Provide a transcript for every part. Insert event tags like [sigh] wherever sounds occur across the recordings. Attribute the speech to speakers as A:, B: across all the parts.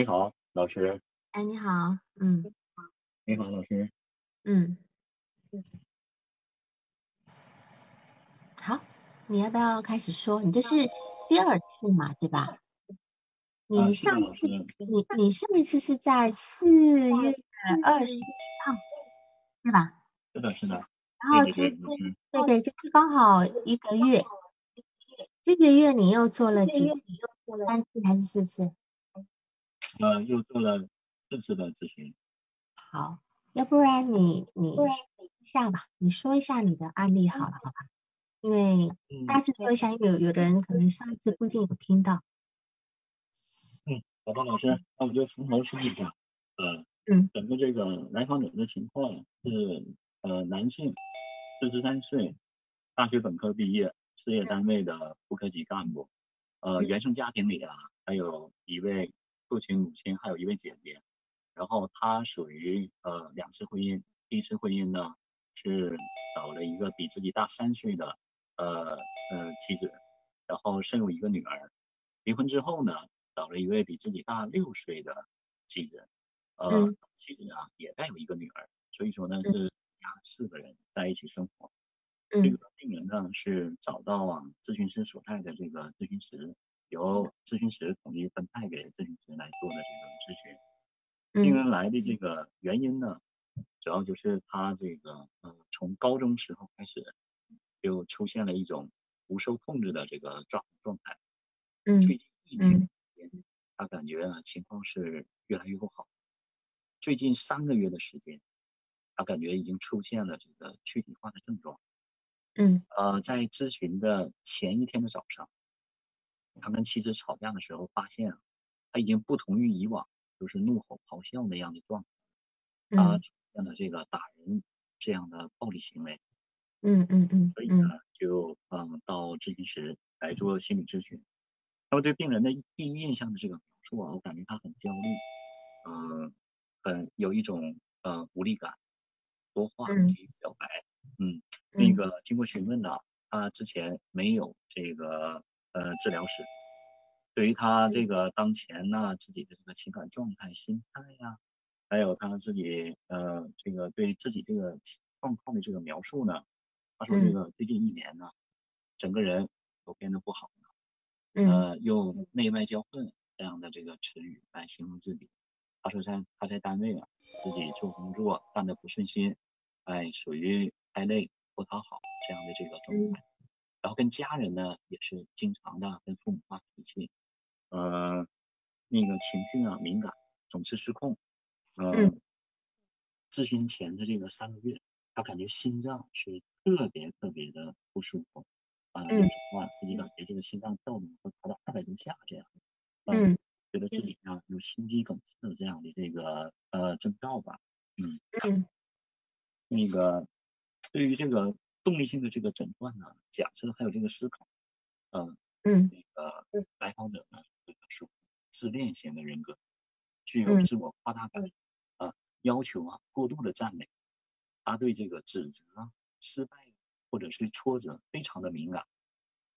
A: 你好，老师。
B: 哎，你好，嗯，
A: 你好，老师。
B: 嗯，好，你要不要开始说？你这是第二次嘛，对吧？你上次，你你上一次是在四月二十一号，对吧？
A: 是的，是的。
B: 然后今天，对对，就是刚好一个月。这个月你又做了几次？三次还是四次？
A: 呃，又做了四次的咨询。
B: 好，要不然你你下吧，你说一下你的案例好了，好吧？因为大致说一下，有有的人可能上一次不一定有听到。
A: 嗯，好的，老师，那我就从头说一下。
B: 呃，嗯，
A: 整个这个来访者的情况是，呃，男性，四十三岁，大学本科毕业，事业单位的副科级干部。呃，原生家庭里啊，还有一位。父亲、母亲还有一位姐姐，然后他属于呃两次婚姻，第一次婚姻呢是找了一个比自己大三岁的呃呃妻子，然后生有一个女儿。离婚之后呢，找了一位比自己大六岁的妻子，呃妻子啊也带有一个女儿，所以说呢是家四个人在一起生活。这个病人呢是找到啊咨询师所在的这个咨询室。由咨询师统一分派给咨询师来做的这种咨询。病人来的这个原因呢，主要就是他这个呃，从高中时候开始就出现了一种不受控制的这个状状态。
B: 嗯。
A: 最近一年，他感觉啊情况是越来越不好。最近三个月的时间，他感觉已经出现了这个躯体化的症状。
B: 嗯。
A: 呃，在咨询的前一天的早上。他跟妻子吵架的时候，发现啊，他已经不同于以往，就是怒吼咆哮那样的状态，他出现了这个打人这样的暴力行为。
B: 嗯嗯嗯。
A: 所以呢，就嗯到咨询室来做心理咨询。那么对病人的第一印象的这个描述啊，我感觉他很焦虑，嗯，很有一种呃无力感，多话不易表白。嗯。那个经过询问呢，他之前没有这个。呃，治疗师对于他这个当前呢自己的这个情感状态、心态呀，还有他自己呃这个对自己这个状况的这个描述呢，他说这个最近一年呢，整个人都变得不好了，呃，用内外交困这样的这个词语来形容自己。他说在他在单位啊，自己做工作干得不顺心，哎，属于太累不讨好这样的这个状态。然后跟家人呢也是经常的跟父母发脾气，呃，那个情绪呢敏感，总是失控。嗯。咨询前的这个三个月，他感觉心脏是特别特别的不舒服，啊，有时候啊自己感觉这个心脏跳动会达到二百多下这样。
B: 嗯。
A: 觉得自己呢有心肌梗塞这样的这个呃征兆吧。
B: 嗯。嗯。
A: 那个对于这个。动力性的这个诊断呢，假设还有这个思考，嗯
B: 嗯，
A: 那个来访者呢，属自恋型的人格，具有自我夸大感，啊，要求啊过度的赞美，他对这个指责、失败或者是挫折非常的敏感，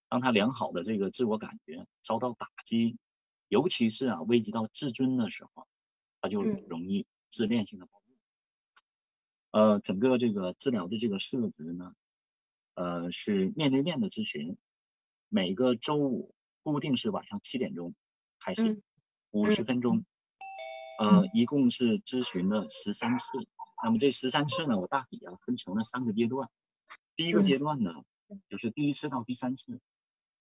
A: 当他良好的这个自我感觉遭到打击，尤其是啊危及到自尊的时候，他就容易自恋性的暴露。呃，整个这个治疗的这个设置呢。呃，是面对面的咨询，每个周五固定是晚上七点钟开始，五十分钟，呃，一共是咨询了十三次。那么这十三次呢，我大体啊分成了三个阶段。第一个阶段呢，就是第一次到第三次，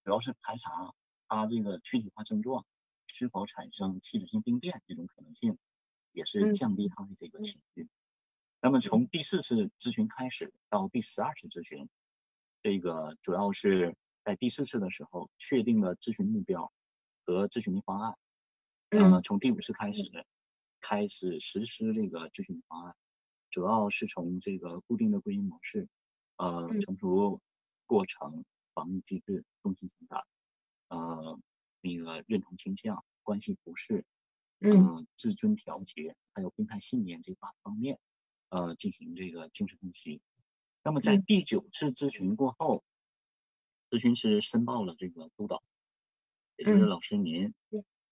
A: 主要是排查他这个躯体化症状是否产生器质性病变这种可能性，也是降低他的这个情绪。那么从第四次咨询开始到第十二次咨询。这个主要是在第四次的时候确定了咨询目标，和咨询的方案。
B: 嗯
A: 从第五次开始开始实施这个咨询的方案，主要是从这个固定的归因模式，呃，
B: 嗯
A: 成熟过程、防御机制、中心情感，呃，那个认同倾向、关系不适，
B: 嗯
A: 呃，自尊调节，还有病态信念这八方面，呃，进行这个精神分析。那么在
B: 嗯
A: 第九次咨询过后，咨询师申报了这个督导，也就是
B: 嗯
A: 老师您，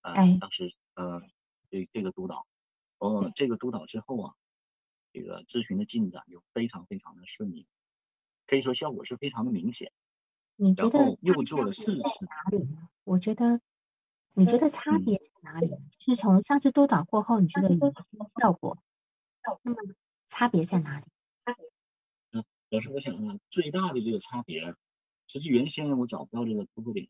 A: 呃
B: 哎，
A: 当时呃这这个督导，哦，这个督导之后啊，这个咨询的进展就非常非常的顺利，可以说效果是非常的明显。
B: 你觉得
A: 又做了
B: 别
A: 四次，
B: 哪里呢？我觉得，你觉得差
A: 嗯
B: 别在哪里？是从上次督导过后，你觉得有效果？那么差别在哪里？
A: 老师，我想啊，最大的这个差别，实际原先我找不到这个突破点，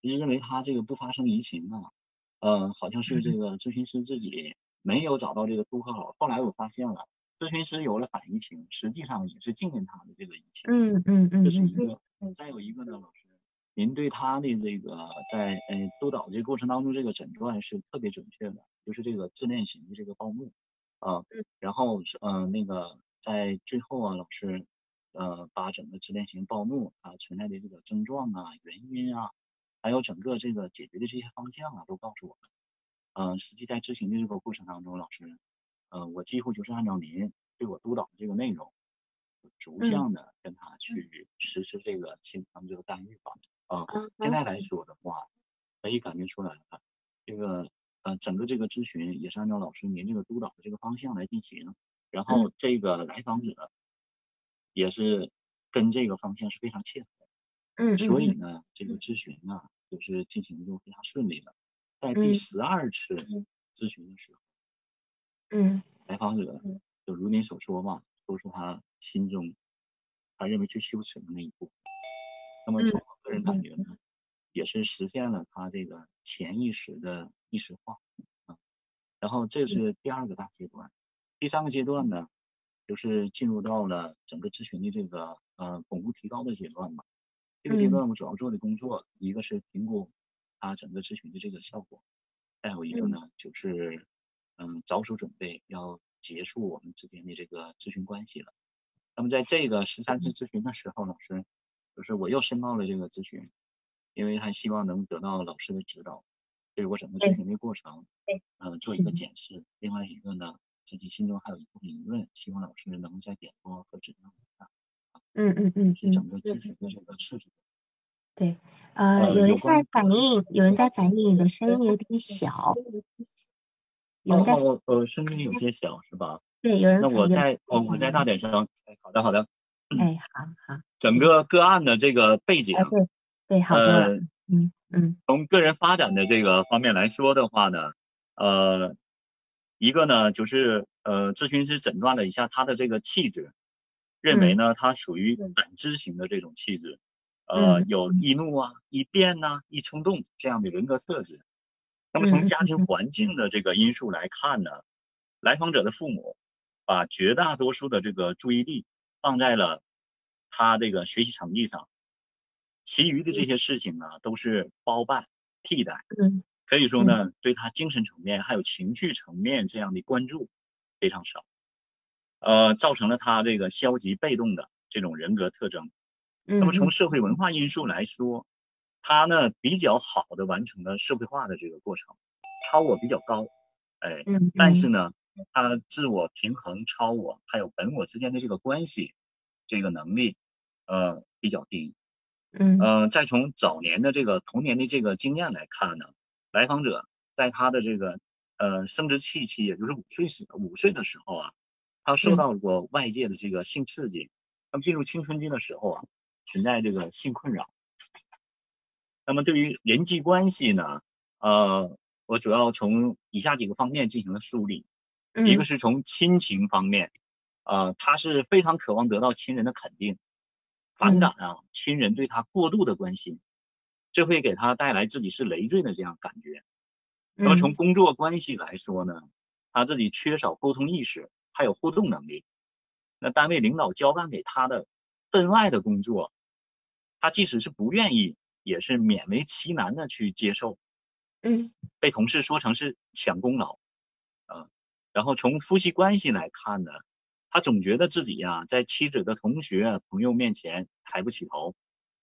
A: 一直认为他这个不发生移情啊，呃，好像是这个咨询师自己没有找到这个突破口。后来我发现了，咨询师有了反移情，实际上也是禁言他的这个移情。
B: 嗯嗯嗯
A: 这是一
B: 嗯
A: 个。再有一个呢，老师，您对他的这个在呃督导这个过程当中，这个诊断是特别准确的，就是这个自恋型的这个暴怒啊，
B: 嗯
A: 然后是呃那个在最后啊，老师呃把整个自恋型暴怒啊存在的这个症状啊、原因啊，还有整个这个解决的这些方向啊，都告诉我们。嗯、实际在执行的这个过程当中，老师，呃，我几乎就是按照您对我督导的这个内容，逐
B: 嗯
A: 项的跟他去实施这个心理上这个干预吧。啊、
B: 啊
A: 现在来说的话，可以感觉出来了，这个呃整个这个咨询也是按照老师您这个督导的这个方向来进行，然后这个来访者也是跟这个方向是非常切合的。
B: 嗯，
A: 所以
B: 嗯
A: 呢，这个咨询呢，就是进行的就非常顺利了。在
B: 嗯
A: 第十二次咨询的时候，
B: 嗯
A: 来访者
B: 嗯
A: 就如您所说嘛，说出他心中他认为最羞耻的那一步。那么
B: 嗯
A: 从我个人感觉呢，也是实现了他这个潜意识的意识化啊。然后这是第二个大阶段，第三个阶段呢，就是进入到了整个咨询的这个呃巩固提高的阶段嘛。这个阶
B: 嗯
A: 段我主要做的工作，一个是评估他整个咨询的这个效果，再有一个呢就是嗯着手准备要结束我们之间的这个咨询关系了。那么在这个十三次咨询的时候，老师就是我又申报了这个咨询，因为还希望能得到老师的指导，对我整个咨询的过程，
B: 嗯
A: 呃做一个
B: 是
A: 检视。另外一个呢，自己心中还有一部分疑问，希望老师能再点拨和指教一下，
B: 嗯嗯嗯
A: 是整个
B: 嗯，
A: 咨询的这个设置。
B: 对，呃，
A: 呃
B: 有人在反映，有人在反映你的声音有点小，有人在，
A: 哦哦，呃，声音有些小是吧？
B: 对，有人
A: 那我再哦，我再大点声。哎，好的好的。
B: 哎，好好，
A: 整个个案的这个背景
B: 哎，，对对，好多了，
A: 呃，
B: 嗯嗯
A: 从个人发展的这个方面来说的话呢，呃，一个呢就是呃，咨询师诊断了一下他的这个气质，认为呢他属于
B: 嗯
A: 感知型的这种气质，呃，
B: 嗯
A: 有易怒啊、易变呐、易冲动这样的人格特质。那么从家庭环境的这个因素来看呢，来访者的父母把绝大多数的这个注意力放在了他这个学习成绩上，其余的这些事情呢都是包办替代。
B: 嗯
A: 可以说呢，对他精神层面还有情绪层面这样的关注非常少，呃，造成了他这个消极被动的这种人格特征。
B: 嗯，
A: 那么从社会文化因素来说，他呢比较好的完成了社会化的这个过程，超我比较高，哎，
B: 嗯，
A: 但是呢，他自我平衡超我还有本我之间的这个关系，这个能力，呃，比较低。
B: 嗯。
A: 呃，再从早年的这个童年的这个经验来看呢，来访者在他的这个呃生殖器期，也就是五岁时五岁的时候啊，他受
B: 嗯。
A: 到过外界的这个性刺激，那么进入青春期的时候啊，存在这个性困扰。那么对于人际关系呢，呃，我主要从以下几个方面进行了梳理，
B: 嗯，
A: 一个是从亲情方面，呃，他是非常渴望得到亲人的肯定，反感啊亲人对他过度的关心，这会给他带来自己是累赘的这样感觉。那么从工作关系来说呢，他自己缺少沟通意识，还有互动能力。那单位领导交办给他的分外的工作，他即使是不愿意，也是勉为其难的去接受。
B: 嗯，
A: 被同事说成是抢功劳，啊，然后从夫妻关系来看呢，他总觉得自己呀在妻子的同学朋友面前抬不起头，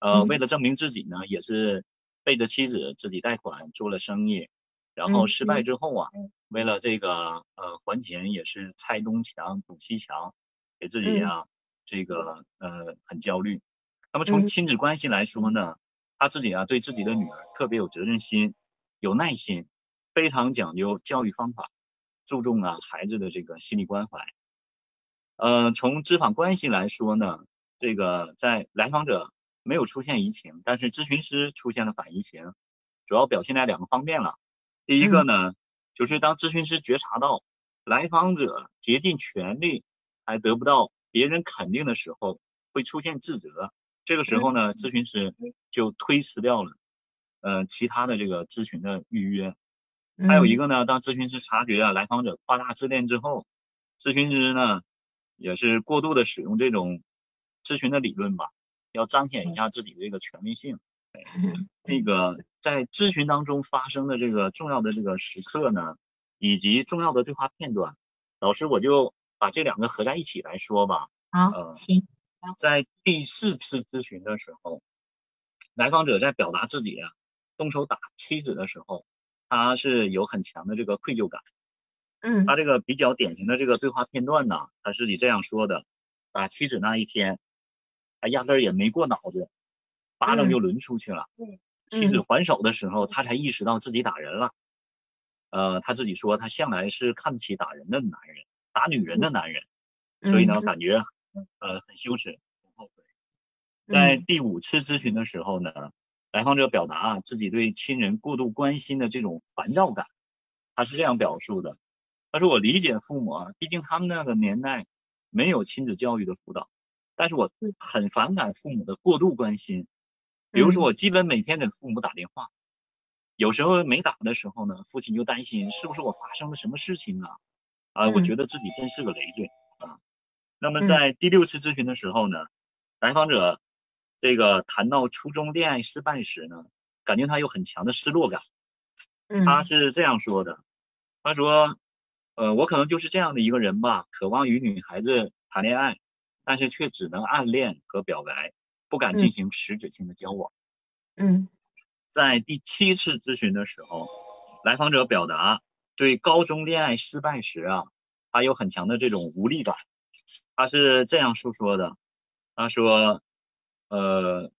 A: 呃，为了证明自己呢，也是背着妻子自己贷款做了生意，然后失败之后啊，为了这个呃还钱也是拆东墙补西墙，给自己啊这个呃很焦虑。那么从亲子关系来说呢，他自己啊对自己的女儿特别有责任心。有耐心，非常讲究教育方法，注重啊孩子的这个心理关怀。呃，从咨访关系来说呢，这个在来访者没有出现移情，但是咨询师出现了反移情，主要表现在两个方面了。第一个呢，就是当咨询师觉察到来访者竭尽全力还得不到别人肯定的时候，会出现自责。这个时候呢，咨询师就推迟掉了。呃，其他的这个咨询的预约，还有一个呢，当咨询师察觉啊来访者夸大自恋之后，咨询师呢也是过度的使用这种咨询的理论吧，要彰显一下自己的这个权威性。这个在咨询当中发生的这个重要的这个时刻呢，以及重要的对话片段，老师我就把这两个合在一起来说吧。
B: 好，行。
A: 在第四次咨询的时候，来访者在表达自己啊。动手打妻子的时候，他是有很强的这个愧疚感。
B: 嗯，
A: 他这个比较典型的这个对话片段呢，他是以这样说的：打妻子那一天，他压根儿也没过脑子，巴掌就抡出去了。妻子还手的时候，他才意识到自己打人了。呃，他自己说他向来是看不起打人的男人，打女人的男人，所以呢，感觉呃很羞耻，很后悔。在第五次咨询的时候呢。来访者表达啊自己对亲人过度关心的这种烦躁感，他是这样表述的：他说我理解父母啊，毕竟他们那个年代没有亲子教育的辅导，但是我很反感父母的过度关心。比如说我基本每天给父母打电话，有时候没打的时候呢，父亲就担心是不是我发生了什么事情啊？啊，我觉得自己真是个累赘啊。那么在第六次咨询的时候呢，来访者。这个谈到初中恋爱失败时呢，感觉他有很强的失落感。他是这样说的：“他说，呃，我可能就是这样的一个人吧，渴望与女孩子谈恋爱，但是却只能暗恋和表白，不敢进行实质性的交往。”
B: 嗯，
A: 在第七次咨询的时候，来访者表达对高中恋爱失败时啊，他有很强的这种无力感。他是这样诉说的：“他说。”呃，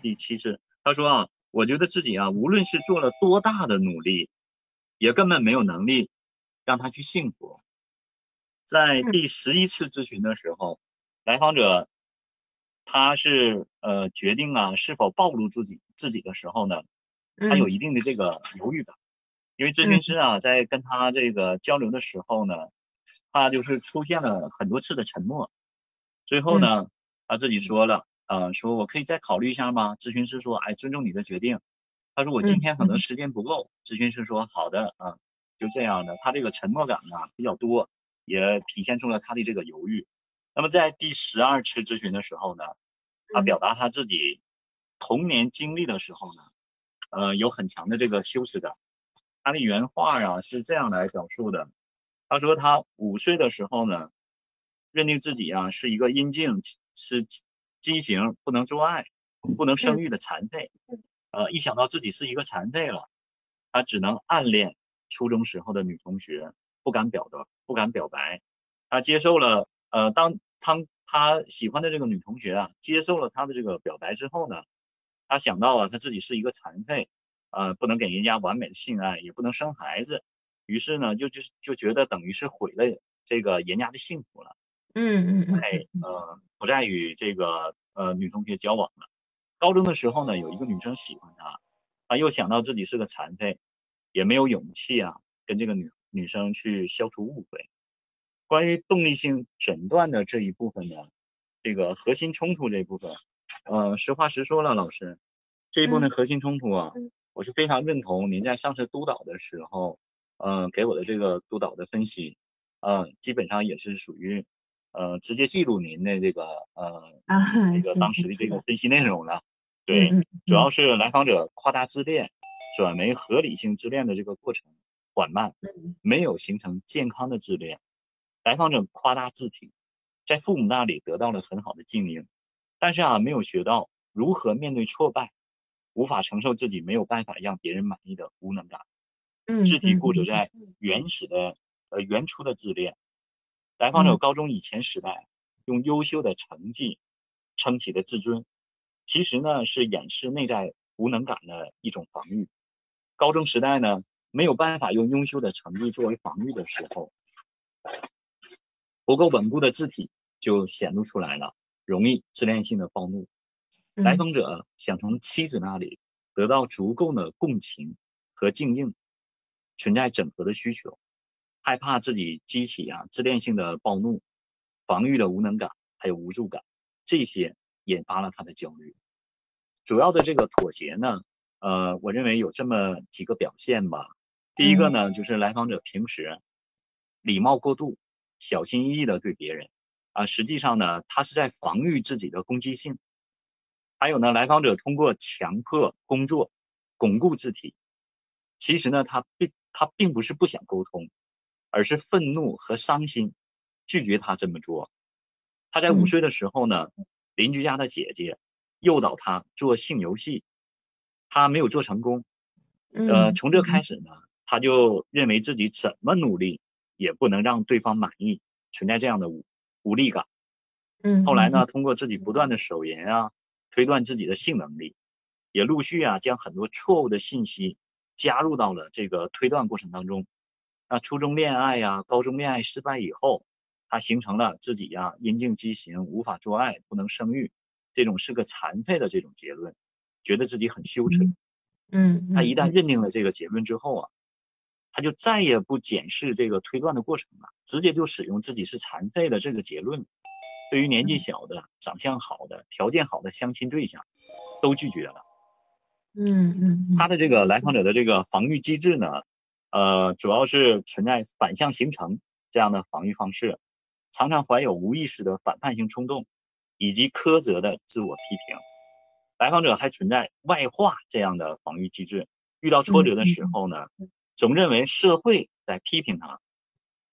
A: 第七次，他说啊，我觉得自己啊，无论是做了多大的努力，也根本没有能力让他去幸福。在第十一次咨询的时候，来访者他是呃决定啊是否暴露自己自己的时候呢，他有一定的这个犹豫感，因为咨询师啊在跟他这个交流的时候呢。他就是出现了很多次的沉默，最后呢，他自己说了，呃，说我可以再考虑一下吗？咨询师说，哎，尊重你的决定。他说我今天可能时间不够。咨询师说，好的，啊，就这样的。他这个沉默感呢比较多，也体现出了他的这个犹豫。那么在第十二次咨询的时候呢，他表达他自己童年经历的时候呢，呃，有很强的这个羞耻感。他的原话啊是这样来表述的。他说，他五岁的时候呢，认定自己啊是一个阴茎是畸形，不能做爱、不能生育的残废。呃，一想到自己是一个残废了，他只能暗恋初中时候的女同学，不敢表达，不敢表白。他接受了，呃，当他他喜欢的这个女同学啊接受了他的这个表白之后呢，他想到啊他自己是一个残废，呃，不能给人家完美的性爱，也不能生孩子。于是呢，就就就觉得等于是毁了这个人家的幸福了。
B: 嗯嗯嗯。
A: 哎，呃，不再与这个呃女同学交往了。高中的时候呢，有一个女生喜欢他，他又想到自己是个残废，也没有勇气啊跟这个女女生去消除误会。关于动力性诊断的这一部分呢，这个核心冲突这一部分，呃，实话实说了，老师，这一部分核心冲突啊，我是非常认同您在上次督导的时候。嗯，给我的这个督导的分析，嗯，基本上也是属于呃直接记录您的这个呃
B: 啊，
A: 这个当时的这个分析内容了。对，主要是来访者夸大自恋，转为合理性自恋的这个过程缓慢，
B: 嗯
A: 没有形成健康的自恋。来访者夸大自己，在父母那里得到了很好的经营，但是啊，没有学到如何面对挫败，无法承受自己没有办法让别人满意的无能感。
B: 嗯，
A: 肢体
B: 嗯嗯
A: 固着在原始的呃原初的自恋。来访者
B: 嗯
A: 高中以前时代用优秀的成绩撑起的自尊，其实呢是掩饰内在无能感的一种防御。高中时代呢没有办法用优秀的成绩作为防御的时候，不够稳固的字体就显露出来了，容易自恋性的暴怒。来
B: 嗯
A: 访者想从妻子那里得到足够的共情和静应，存在整合的需求，害怕自己激起啊自恋性的暴怒，防御的无能感，还有无助感，这些引发了他的焦虑。主要的这个妥协呢，呃，我认为有这么几个表现吧。第一个呢，就是来访者平时礼貌过度，小心翼翼的对别人，啊，实际上呢，他是在防御自己的攻击性。还有呢，来访者通过强迫工作巩固自己，其实呢，他并他并不是不想沟通，而是愤怒和伤心，拒绝他这么做。他在五
B: 嗯
A: 岁的时候呢，邻居家的姐姐诱导他做性游戏，他没有做成功。呃，
B: 嗯
A: 从这开始呢，他就认为自己怎么努力也不能让对方满意，存在这样的无无力感。
B: 嗯，
A: 后来呢，通过自己不断的手淫啊，推断自己的性能力，也陆续啊将很多错误的信息加入到了这个推断过程当中。那初中恋爱呀、高中恋爱失败以后，他形成了自己呀、阴茎畸形，无法做爱，不能生育，这种是个残废的这种结论，觉得自己很羞耻。
B: 嗯嗯，
A: 他一旦
B: 嗯
A: 认定了这个结论之后啊，他就再也不检视这个推断的过程了，直接就使用自己是残废的这个结论。对于年纪小的、长相好的、条件好的相亲对象，都拒绝了。
B: 嗯嗯，
A: 他的这个来访者的这个防御机制呢，呃，主要是存在反向形成这样的防御方式，常常怀有无意识的反叛性冲动，以及苛责的自我批评。来访者还存在外化这样的防御机制，遇到挫折的时候呢，总认为社会在批评他，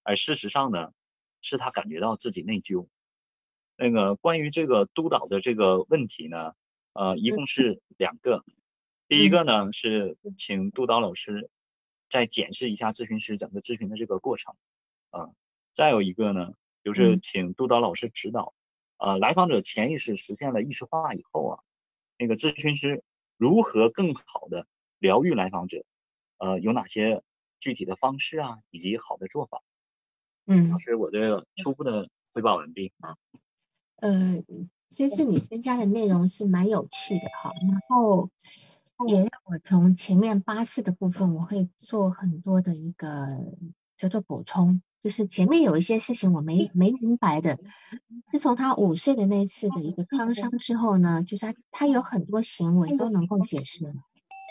A: 而事实上呢，是他感觉到自己内疚。那个关于这个督导的这个问题呢，呃，一共是两个。第一个呢是请督导老师再检视一下咨询师整个咨询的这个过程，啊，再有一个呢就是
B: 嗯。
A: 请督导老师指导，呃，来访者潜意识实现了意识化以后啊，那个咨询师如何更好的疗愈来访者，呃，有哪些具体的方式啊，以及好的做法。
B: 嗯
A: 老师，我的初步的汇报完毕啊。
B: 呃，这次你增加的内容是蛮有趣的哈，然后也让我从前面八次的部分，我会做很多的一个叫做补充，就是前面有一些事情我没没明白的，自从他五岁的那次的一个创伤之后呢，就是他他有很多行为都能够解释了，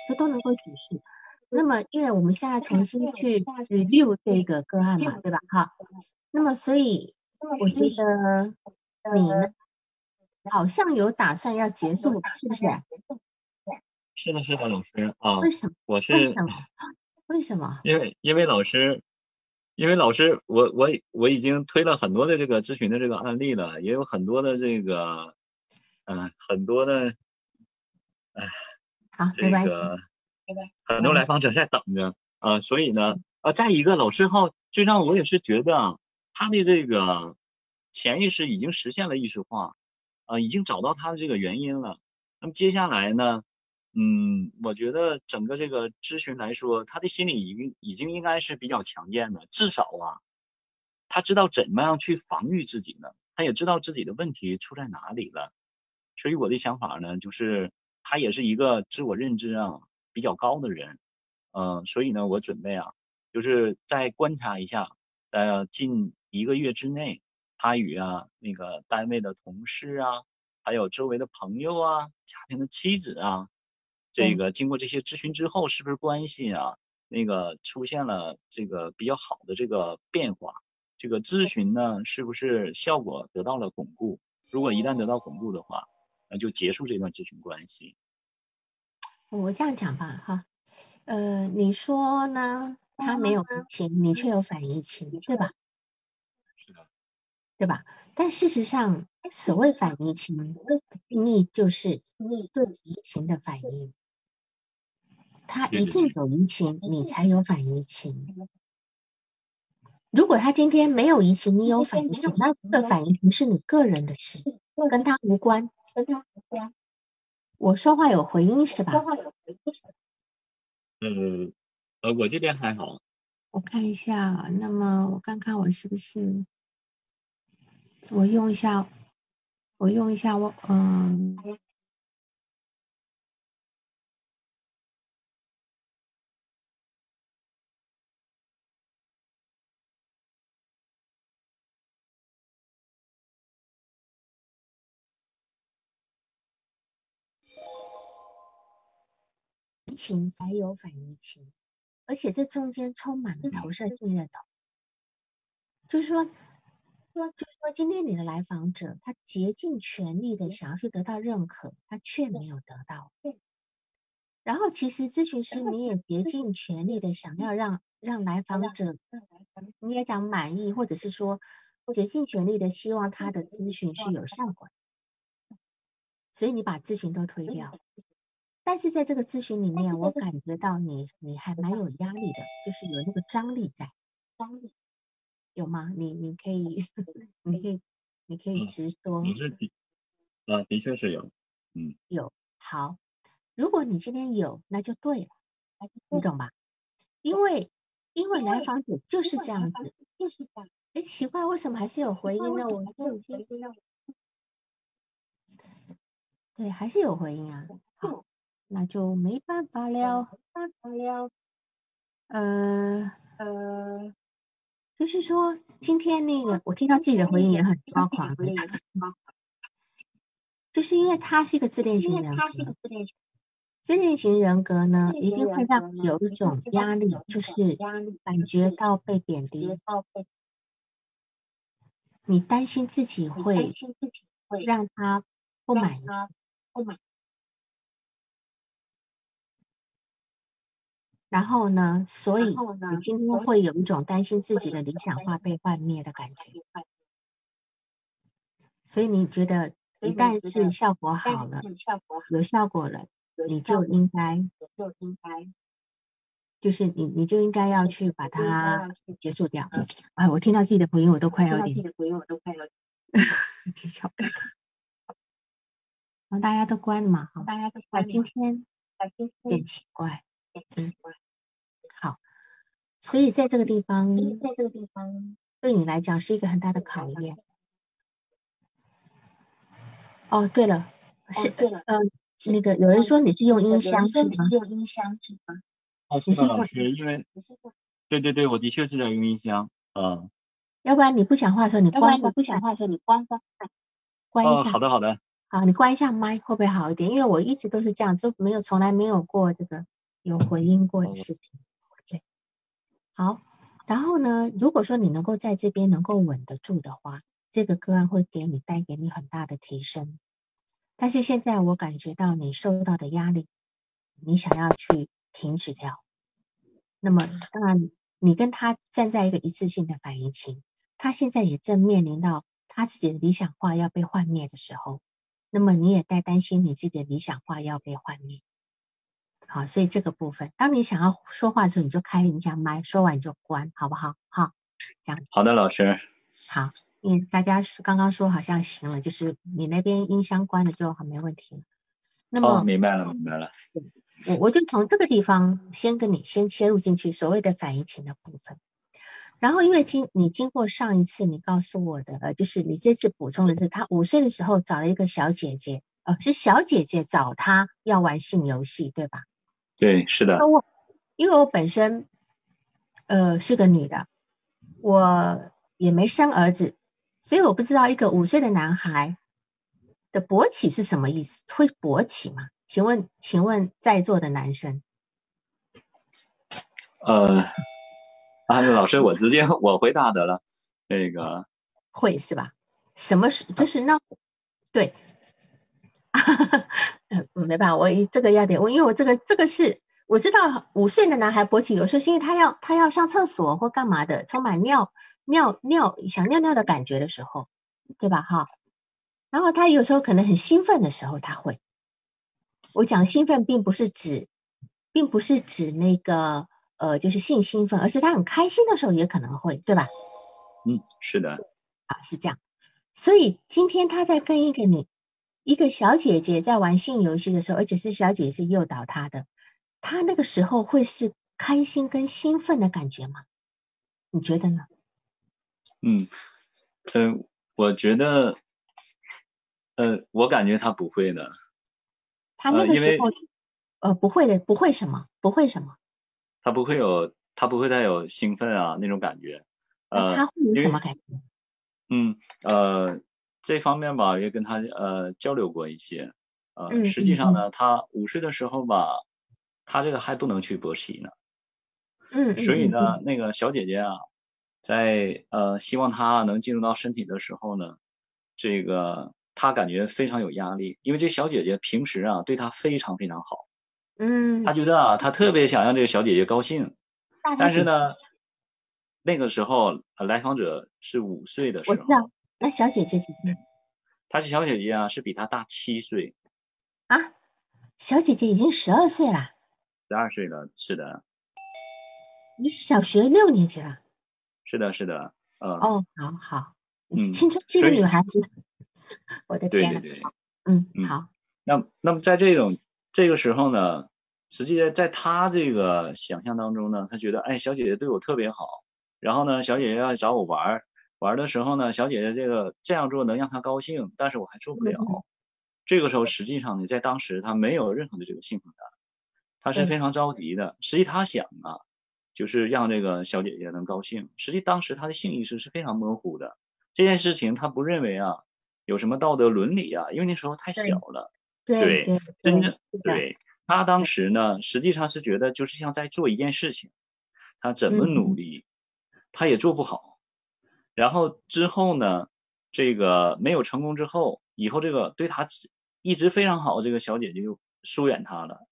B: 这都能够解释。那么，因为我们现在重新去 review 这个个案嘛，对吧？哈，那么所以我觉得你呢，好像有打算要结束，是不是？
A: 是的，是的，老师啊，
B: 为什么？
A: 我是
B: 为什么？为什么？[laughs]
A: 因为因为老师，因为老师，我我我已经推了很多的这个咨询的这个案例了，也有很多的这个，嗯、很多的
B: 好，没
A: 这
B: 关系。
A: 个很多来访者在等着啊、所以呢，啊，再一个老师号，最让我也是觉得啊，他的这个潜意识已经实现了意识化，啊，已经找到他的这个原因了。那么接下来呢，嗯，我觉得整个这个咨询来说，他的心理已经已经应该是比较强健的，至少啊，他知道怎么样去防御自己呢，他也知道自己的问题出在哪里了。所以我的想法呢，就是他也是一个自我认知啊比较高的人，嗯、所以呢，我准备啊，就是再观察一下，呃，近一个月之内，他与啊那个单位的同事啊，还有周围的朋友啊，家庭的妻子啊，这
B: 嗯
A: 个经过这些咨询之后，是不是关系啊那个出现了这个比较好的这个变化？这个咨询呢是不是效果得到了巩固？如果一旦得到巩固的话，那就结束这段咨询关系。
B: 我这样讲吧，哈，呃，你说呢？他没有移情，你却有反移情，对吧？
A: 是的，
B: 对吧？但事实上，所谓反移情的定义就是你对移情的反应。他一定有移情，你才有反移情。如果他今天没有移情，你有反移情，那这个反移情是你个人的事，跟他无关，跟他无关。我说话有回音是吧？说话有回音。
A: 呃，呃，我这边还好。
B: 我看一下，那么我看看我是不是，我用一下，我用一下我嗯。情才有反移情，而且这中间充满了投射信任的，就是说，说就是说，今天你的来访者他竭尽全力的想要去得到认可，他却没有得到。然后其实咨询师你也竭尽全力的想要让。让来访者，你也讲满意，或者是说竭尽全力的希望他的咨询是有效果，所以你把咨询都推掉。但是在这个咨询里面，我感觉到你你还蛮有压力的，就是有那个张力在，张力有吗？你你可以，你可以，你可以直说。
A: 你是的，啊，的确是有，嗯，
B: 有。好，如果你今天有，那就对了，你懂吧？因为因为来访者就是这样子，就是这样。哎，奇怪，为什么还是有回音呢？我 [laughs] 对，还是有回音啊。好。那就没办法了，办法了。呃呃，就是说，今天那个我听到自己的回应也很抓狂，就是因为他是一个自恋型人格，自恋型人格呢，一定会让有一种压力，就是感觉到被贬低，你担心自己会让他不满意，不满。然后呢？所以你今天会有一种担心自己的理想化被幻灭的感觉。所以你觉得一旦是效果好了，有效果了，你就应该，就应该，就是你你就应该要去把它结束掉。哎，我听到自己的回音，我都快要点，[laughs] 回音我都快要挺小的。然后大家都关了嘛？好，大家都关。今天，今天有点奇怪，嗯。好，所以在这个地方，在这个地方对你来讲是一个很大的考验。哦，对了，是对了，嗯，那个有人说你是用音箱是吗？用音箱是吗？
A: 哦，是的，老师，因为对对对，我的确是在用音箱，嗯。
B: 要不然你不讲话的时候，你关。不讲话的时候，你关关关一下。
A: 好的好的。
B: 好，你关一下麦会不会好一点？因为我一直都是这样，就没有从来没有过这个有回音过的事情。好，然后呢？如果说你能够在这边能够稳得住的话，这个个案会给你带给你很大的提升。但是现在我感觉到你受到的压力，你想要去停止掉。那么当然，你跟他站在一个一致性的反应情，他现在也正面临到他自己的理想化要被幻灭的时候，那么你也在担心你自己的理想化要被幻灭。好，所以这个部分，当你想要说话的时候，你就开一下麦，说完你就关，好不好？好，这样。
A: 好的，老师。
B: 好，嗯，大家刚刚说好像行了，就是你那边音箱关了就好，没问题了。那么，
A: 明白了，明白了。
B: 我我就从这个地方先跟你先切入进去，所谓的反移情的部分。然后，因为经你经过上一次你告诉我的，呃，就是你这次补充的是，他五岁的时候找了一个小姐姐，呃，是小姐姐找他要玩性游戏，对吧？
A: 对，是的。
B: 因为我本身，呃，是个女的，我也没生儿子，所以我不知道一个五岁的男孩的勃起是什么意思，会勃起吗？请问，请问在座的男生？
A: 呃，啊，老师，我直接我回答得了。那个
B: 会是吧？什么是就是那对，呃，[laughs] 没办法，我这个要点我因为我这个这个是我知道五岁的男孩勃起，有时候是因为他要他要上厕所或干嘛的，充满尿尿尿想尿尿的感觉的时候，对吧？哈，然后他有时候可能很兴奋的时候他会，我讲兴奋并不是指，并不是指那个呃就是性兴奋，而是他很开心的时候也可能会，对吧？
A: 嗯，是的，
B: 啊，是这样。所以今天他在跟一个女，一个小姐姐在玩性游戏的时候，而且是小姐姐诱导她的，她那个时候会是开心跟兴奋的感觉吗？你觉得呢？
A: 嗯，呃，我觉得，呃，我感觉她不会的。
B: 她那个时候，呃，不会的，不会什么，不会什么。
A: 她不会有，她不会再有兴奋啊那种感觉。
B: 呃，她会有什么感觉？
A: 嗯，呃，这方面吧，也跟他呃交流过一些，呃，实际上呢，他五岁的时候吧，他这个还不能去勃起呢，
B: 嗯，
A: 所以呢，那个小姐姐啊，在呃希望他能进入到身体的时候呢，这个他感觉非常有压力，因为这小姐姐平时啊对他非常非常好，
B: 嗯，
A: 他觉得啊，他特别想让这个小姐姐高兴，但是呢。那个时候，来访者是五岁的时候。
B: 那小姐姐几岁？
A: 她是小姐姐啊，是比她大七岁。
B: 啊，小姐姐已经十二岁了。
A: 十二岁了，是的。
B: 你小学六年级了。
A: 是的，是的，嗯。
B: 哦，好好，青春期的女孩子，[laughs] 我的天
A: 对对对。
B: 嗯，好。
A: 那那么在这种这个时候呢，实际在她这个想象当中呢，她觉得，哎，小姐姐对我特别好。然后呢，小姐姐要找我玩儿，玩的时候呢，小姐姐这个这样做能让她高兴，但是我还做不了。这个时候，实际上呢，在当时她没有任何的这个幸福感，她是非常着急的。实际她想啊，就是让这个小姐姐能高兴。实际当时她的性意识是非常模糊的，这件事情她不认为啊有什么道德伦理啊，因为那时候太小了。
B: 对，
A: 真正对她当时呢，实际上是觉得就是像在做一件事情，她怎么努力。她也做不好，然后之后呢，这个没有成功之后，以后这个对他一直非常好这个小姐姐就疏远他了。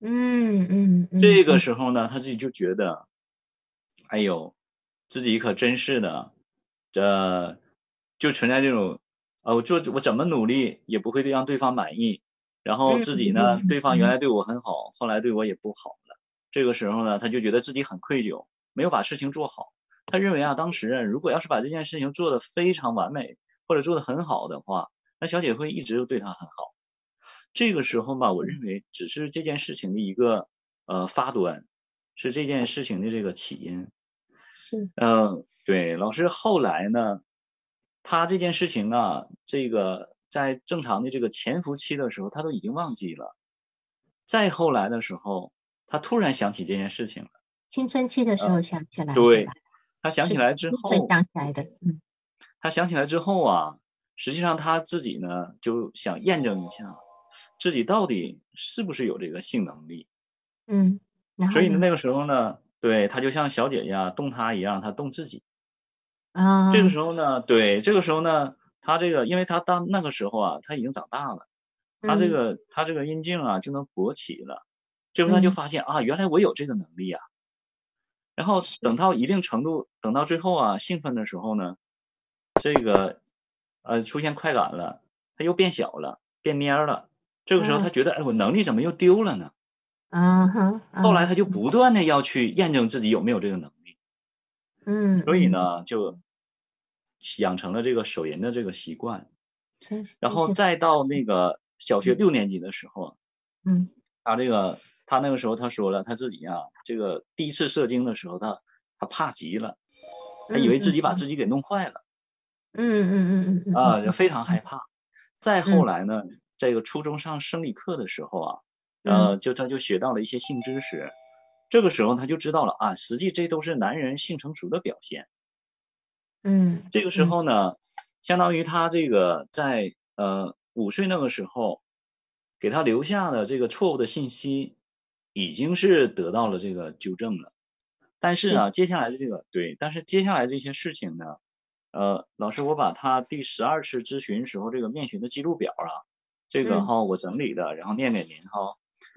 B: 嗯嗯。
A: 这个时候呢，他自己就觉得，哎呦，自己可真是的，这就存在这种，呃，我做我怎么努力也不会让对方满意，然后自己呢，对方原来对我很好，后来对我也不好了。这个时候呢，他就觉得自己很愧疚，没有把事情做好。他认为啊，当时如果要是把这件事情做得非常完美，或者做得很好的话，那小姐会一直都对他很好。这个时候吧，我认为只是这件事情的一个呃发端，是这件事情的这个起因。
B: 是，
A: 嗯，对。老师后来呢，他这件事情啊，这个在正常的这个潜伏期的时候，他都已经忘记了。再后来的时候，他突然想起这件事情了。
B: 青春期的时候想起来，
A: 对。他想起来之后，
B: 想起来的，嗯，
A: 他想起来之后啊，实际上他自己呢就想验证一下，自己到底是不是有这个性能力，
B: 嗯，
A: 所以呢那？个时候呢，对他就像小姐姐动他一样，他动自己，
B: 啊，
A: 这个时候呢，对，这个时候呢，他这个，因为他当那个时候啊，他已经长大了，他这个他这个阴茎啊就能勃起了，这时候他就发现啊，原来我有这个能力啊。然后等到一定程度，等到最后啊，兴奋的时候呢，这个呃出现快感了，他又变小了，变蔫了。这个时候他觉得，哎，我能力怎么又丢了呢？
B: 嗯哼。
A: 后来他就不断的要去验证自己有没有这个能力。
B: 嗯。
A: 所以呢，就养成了这个手淫的这个习惯。然后再到那个小学六年级的时候，
B: 嗯，
A: 他这个。他那个时候他说了，他自己啊，这个第一次射精的时候，他他怕极了，他以为自己把自己给弄坏了，
B: 嗯嗯嗯嗯
A: 啊，就非常害怕。再后来呢，这个初中上生理课的时候啊，呃，就他就学到了一些性知识，这个时候他就知道了啊，实际这都是男人性成熟的表现。
B: 嗯，
A: 这个时候呢，相当于他这个在呃五岁那个时候，给他留下的这个错误的信息。已经是得到了这个纠正了，但是啊，接下来的这个对，但是接下来这些事情呢，呃，老师，我把他第十二次咨询时候这个面询的记录表啊，这个
B: 嗯
A: 哈我整理的，然后念给您哈。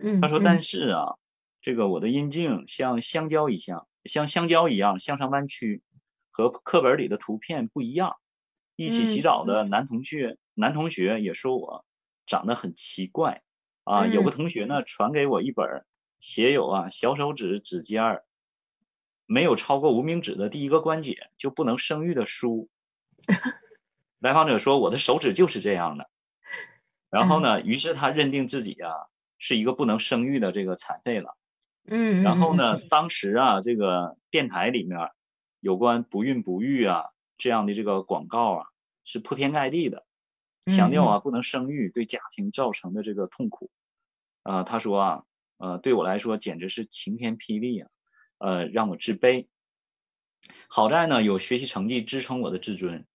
B: 嗯，
A: 他说，
B: 嗯
A: 但是啊，这个我的阴茎像香蕉一样，像香蕉一样向上弯曲，和课本里的图片不一样。一起洗
B: 嗯
A: 澡的男同学，男同学也说我长得很奇怪啊。有个
B: 嗯
A: 同学呢传给我一本儿写有啊小手指指尖儿没有超过无名指的第一个关节就不能生育的书。[laughs] 来访者说我的手指就是这样的。然后呢，于是他认定自己啊是一个不能生育的这个残废了。
B: 嗯，
A: 然后
B: 嗯，
A: 呢，当时啊，这个电台里面有关不孕不育啊这样的这个广告啊是铺天盖地的，强调啊不能生育对家庭造成的这个痛苦。呃，他说啊，呃，对我来说简直是晴天霹雳啊，呃，让我自卑。好在呢，有学习成绩支撑我的自尊，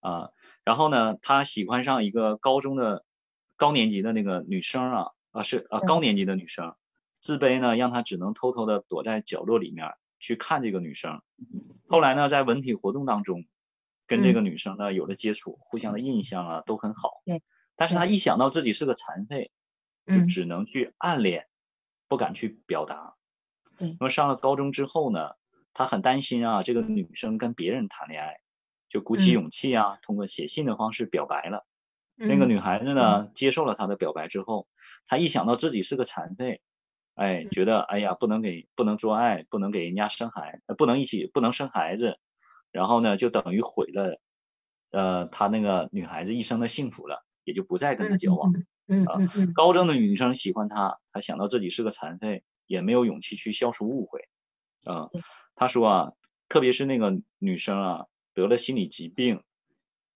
A: 啊，然后呢，他喜欢上一个高中的高年级的那个女生啊，啊是啊高年级的女生，自卑呢让他只能偷偷的躲在角落里面去看这个女生。后来呢，在文体活动当中，跟这个女生呢有了接触，互相的印象啊都很好。
B: 对，
A: 但是他一想到自己是个残废，就
B: 嗯
A: 只能去暗恋，不敢去表达。
B: 对
A: 那么上了高中之后呢，他很担心啊，这个女生跟别人谈恋爱，就鼓起
B: 嗯
A: 勇气啊，通过写信的方式表白了。那个
B: 嗯
A: 女孩子呢，接受了他的表白之后，他一想到自己是个残废，哎，
B: 嗯
A: 觉得哎呀，不能给不能做爱，不能给人家生孩，呃不能一起不能生孩子，然后呢，就等于毁了，呃，他那个女孩子一生的幸福了，也就不再跟他交往。
B: 嗯
A: 啊
B: 嗯嗯
A: 高中的女生喜欢他，他想到自己是个残废，也没有勇气去消除误会。啊
B: 对，
A: 他说啊，特别是那个女生啊，得了心理疾病，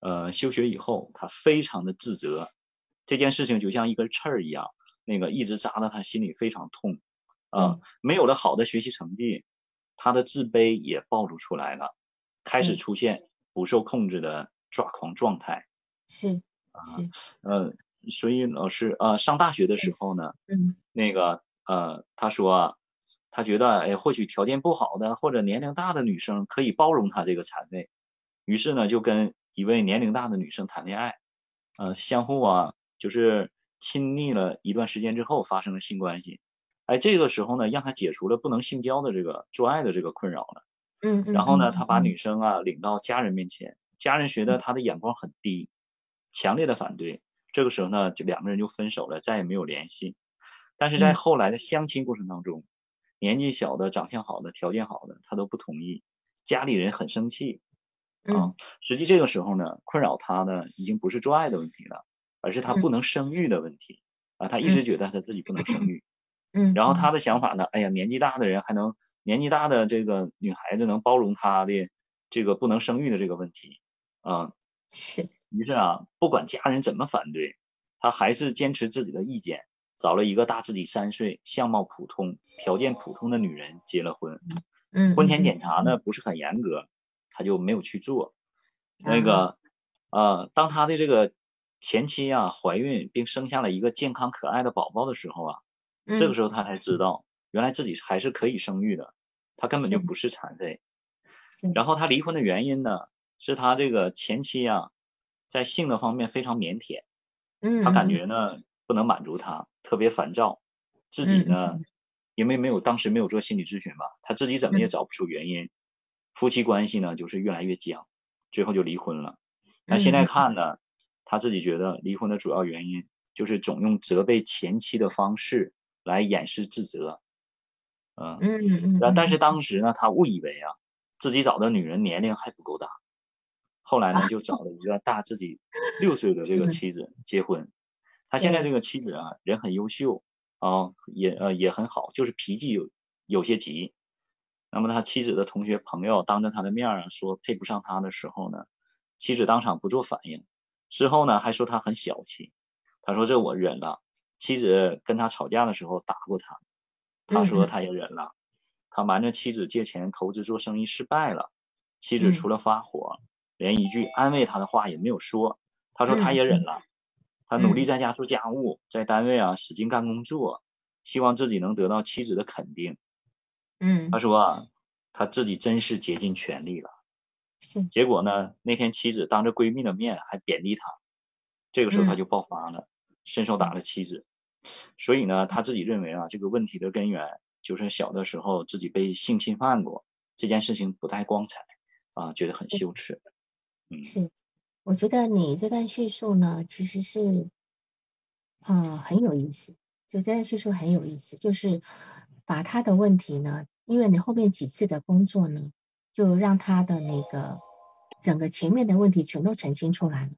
A: 呃，休学以后，他非常的自责，这件事情就像一根刺儿一样，那个一直扎到他心里非常痛。啊，
B: 嗯
A: 没有了好的学习成绩，他的自卑也暴露出来了，开始出现不受控制的抓狂状态。
B: 是
A: 啊
B: 是
A: 呃，所以老师呃，上大学的时候呢，
B: 嗯。
A: 那个呃，他说啊，他觉得哎，或许条件不好的或者年龄大的女生可以包容他这个残废，于是呢，就跟一位年龄大的女生谈恋爱，呃，相互啊，就是亲昵了一段时间之后发生了性关系，哎，这个时候呢，让他解除了不能性交的这个做爱的这个困扰了。
B: 嗯嗯，
A: 然后呢，
B: 嗯
A: 他把
B: 嗯
A: 女。生啊领到家人面前，家人觉得他的眼光很低，强烈的反对。这个时候呢，就两个人就分手了，再也没有联系。但是在
B: 嗯
A: 后来的相亲过程当中，年纪小的、长相好的、条件好的，他都不同意，家里人很生气啊
B: 嗯。
A: 实际这个时候呢，困扰他的已经不是做爱的问题了，而是他
B: 嗯
A: 不能生育的问题啊。他一直觉得他自己不能生育。
B: 嗯，
A: 然后他的想法呢，哎呀，年纪大的人还能年纪大的这个女孩子能包容他的这个不能生育的这个问题，啊，
B: 是
A: 于是啊，不管家人怎么反对，他还是坚持自己的意见，找了一个大自己三岁、相貌普通、条件普通的女人结了婚。
B: 嗯
A: 婚前
B: 嗯
A: 检查呢不是很严格，他就没有去做。那
B: 啊
A: 个，呃，当他的这个前妻啊怀孕并生下了一个健康可爱的宝宝的时候啊，这个
B: 嗯
A: 时候他才知道，原来自己还是可以生育的，他根本就不是残废。然后他离婚的原因呢，是他这个前妻啊，在性的方面非常腼腆，
B: 嗯
A: 他感
B: 嗯
A: 觉呢不能满足他，特别烦躁，自己呢，因为没有当时没有做心理咨询吧，他自己怎么也
B: 嗯。
A: 找不出原因，夫妻关系呢就是越来越僵，最后就离婚了。那现在
B: 嗯。
A: 看呢，他自己觉得离婚的主要原因就是总用责备前妻的方式来掩饰自责，嗯，
B: 嗯嗯。
A: 然但
B: 嗯。
A: 是当时呢，他误以为啊，自己找的女人年龄还不够大，后来呢，就找了一个大自己六岁的这个
B: 嗯
A: 妻子结婚。他现在这个妻子啊，人很优秀啊，也呃也很好，就是脾气有有些急。那么他妻子的同学朋友当着他的面儿啊说配不上他的时候呢，妻子当场不做反应，之后呢还说他很小气。他说这我忍了。妻子跟他吵架的时候打过他，他说他也忍了。他瞒着妻子借钱投资做生意失败了，妻子
B: 嗯
A: 除了发火，连一句安慰他的话也没有说。他说他
B: 嗯
A: 也忍了，他努力
B: 嗯
A: 在家做家务，在单位啊使劲干工作，希望自己能得到妻子的肯定。
B: 嗯
A: 他说啊，他自己真是竭尽全力了。
B: 是。
A: 结果呢，那天妻子当着闺蜜的面还贬低他，这个时候他就爆发了，伸手打了妻子。所以呢，他自己认为啊，这个问题的根源就是小的时候自己被性侵犯过，这件事情不太光彩啊，觉得很羞耻。
B: 嗯，是。我觉得你这段叙述呢，其实是，嗯，很有意思。就这段叙述很有意思，就是把他的问题呢，因为你后面几次的工作呢，就让他的那个整个前面的问题全都澄清出来了。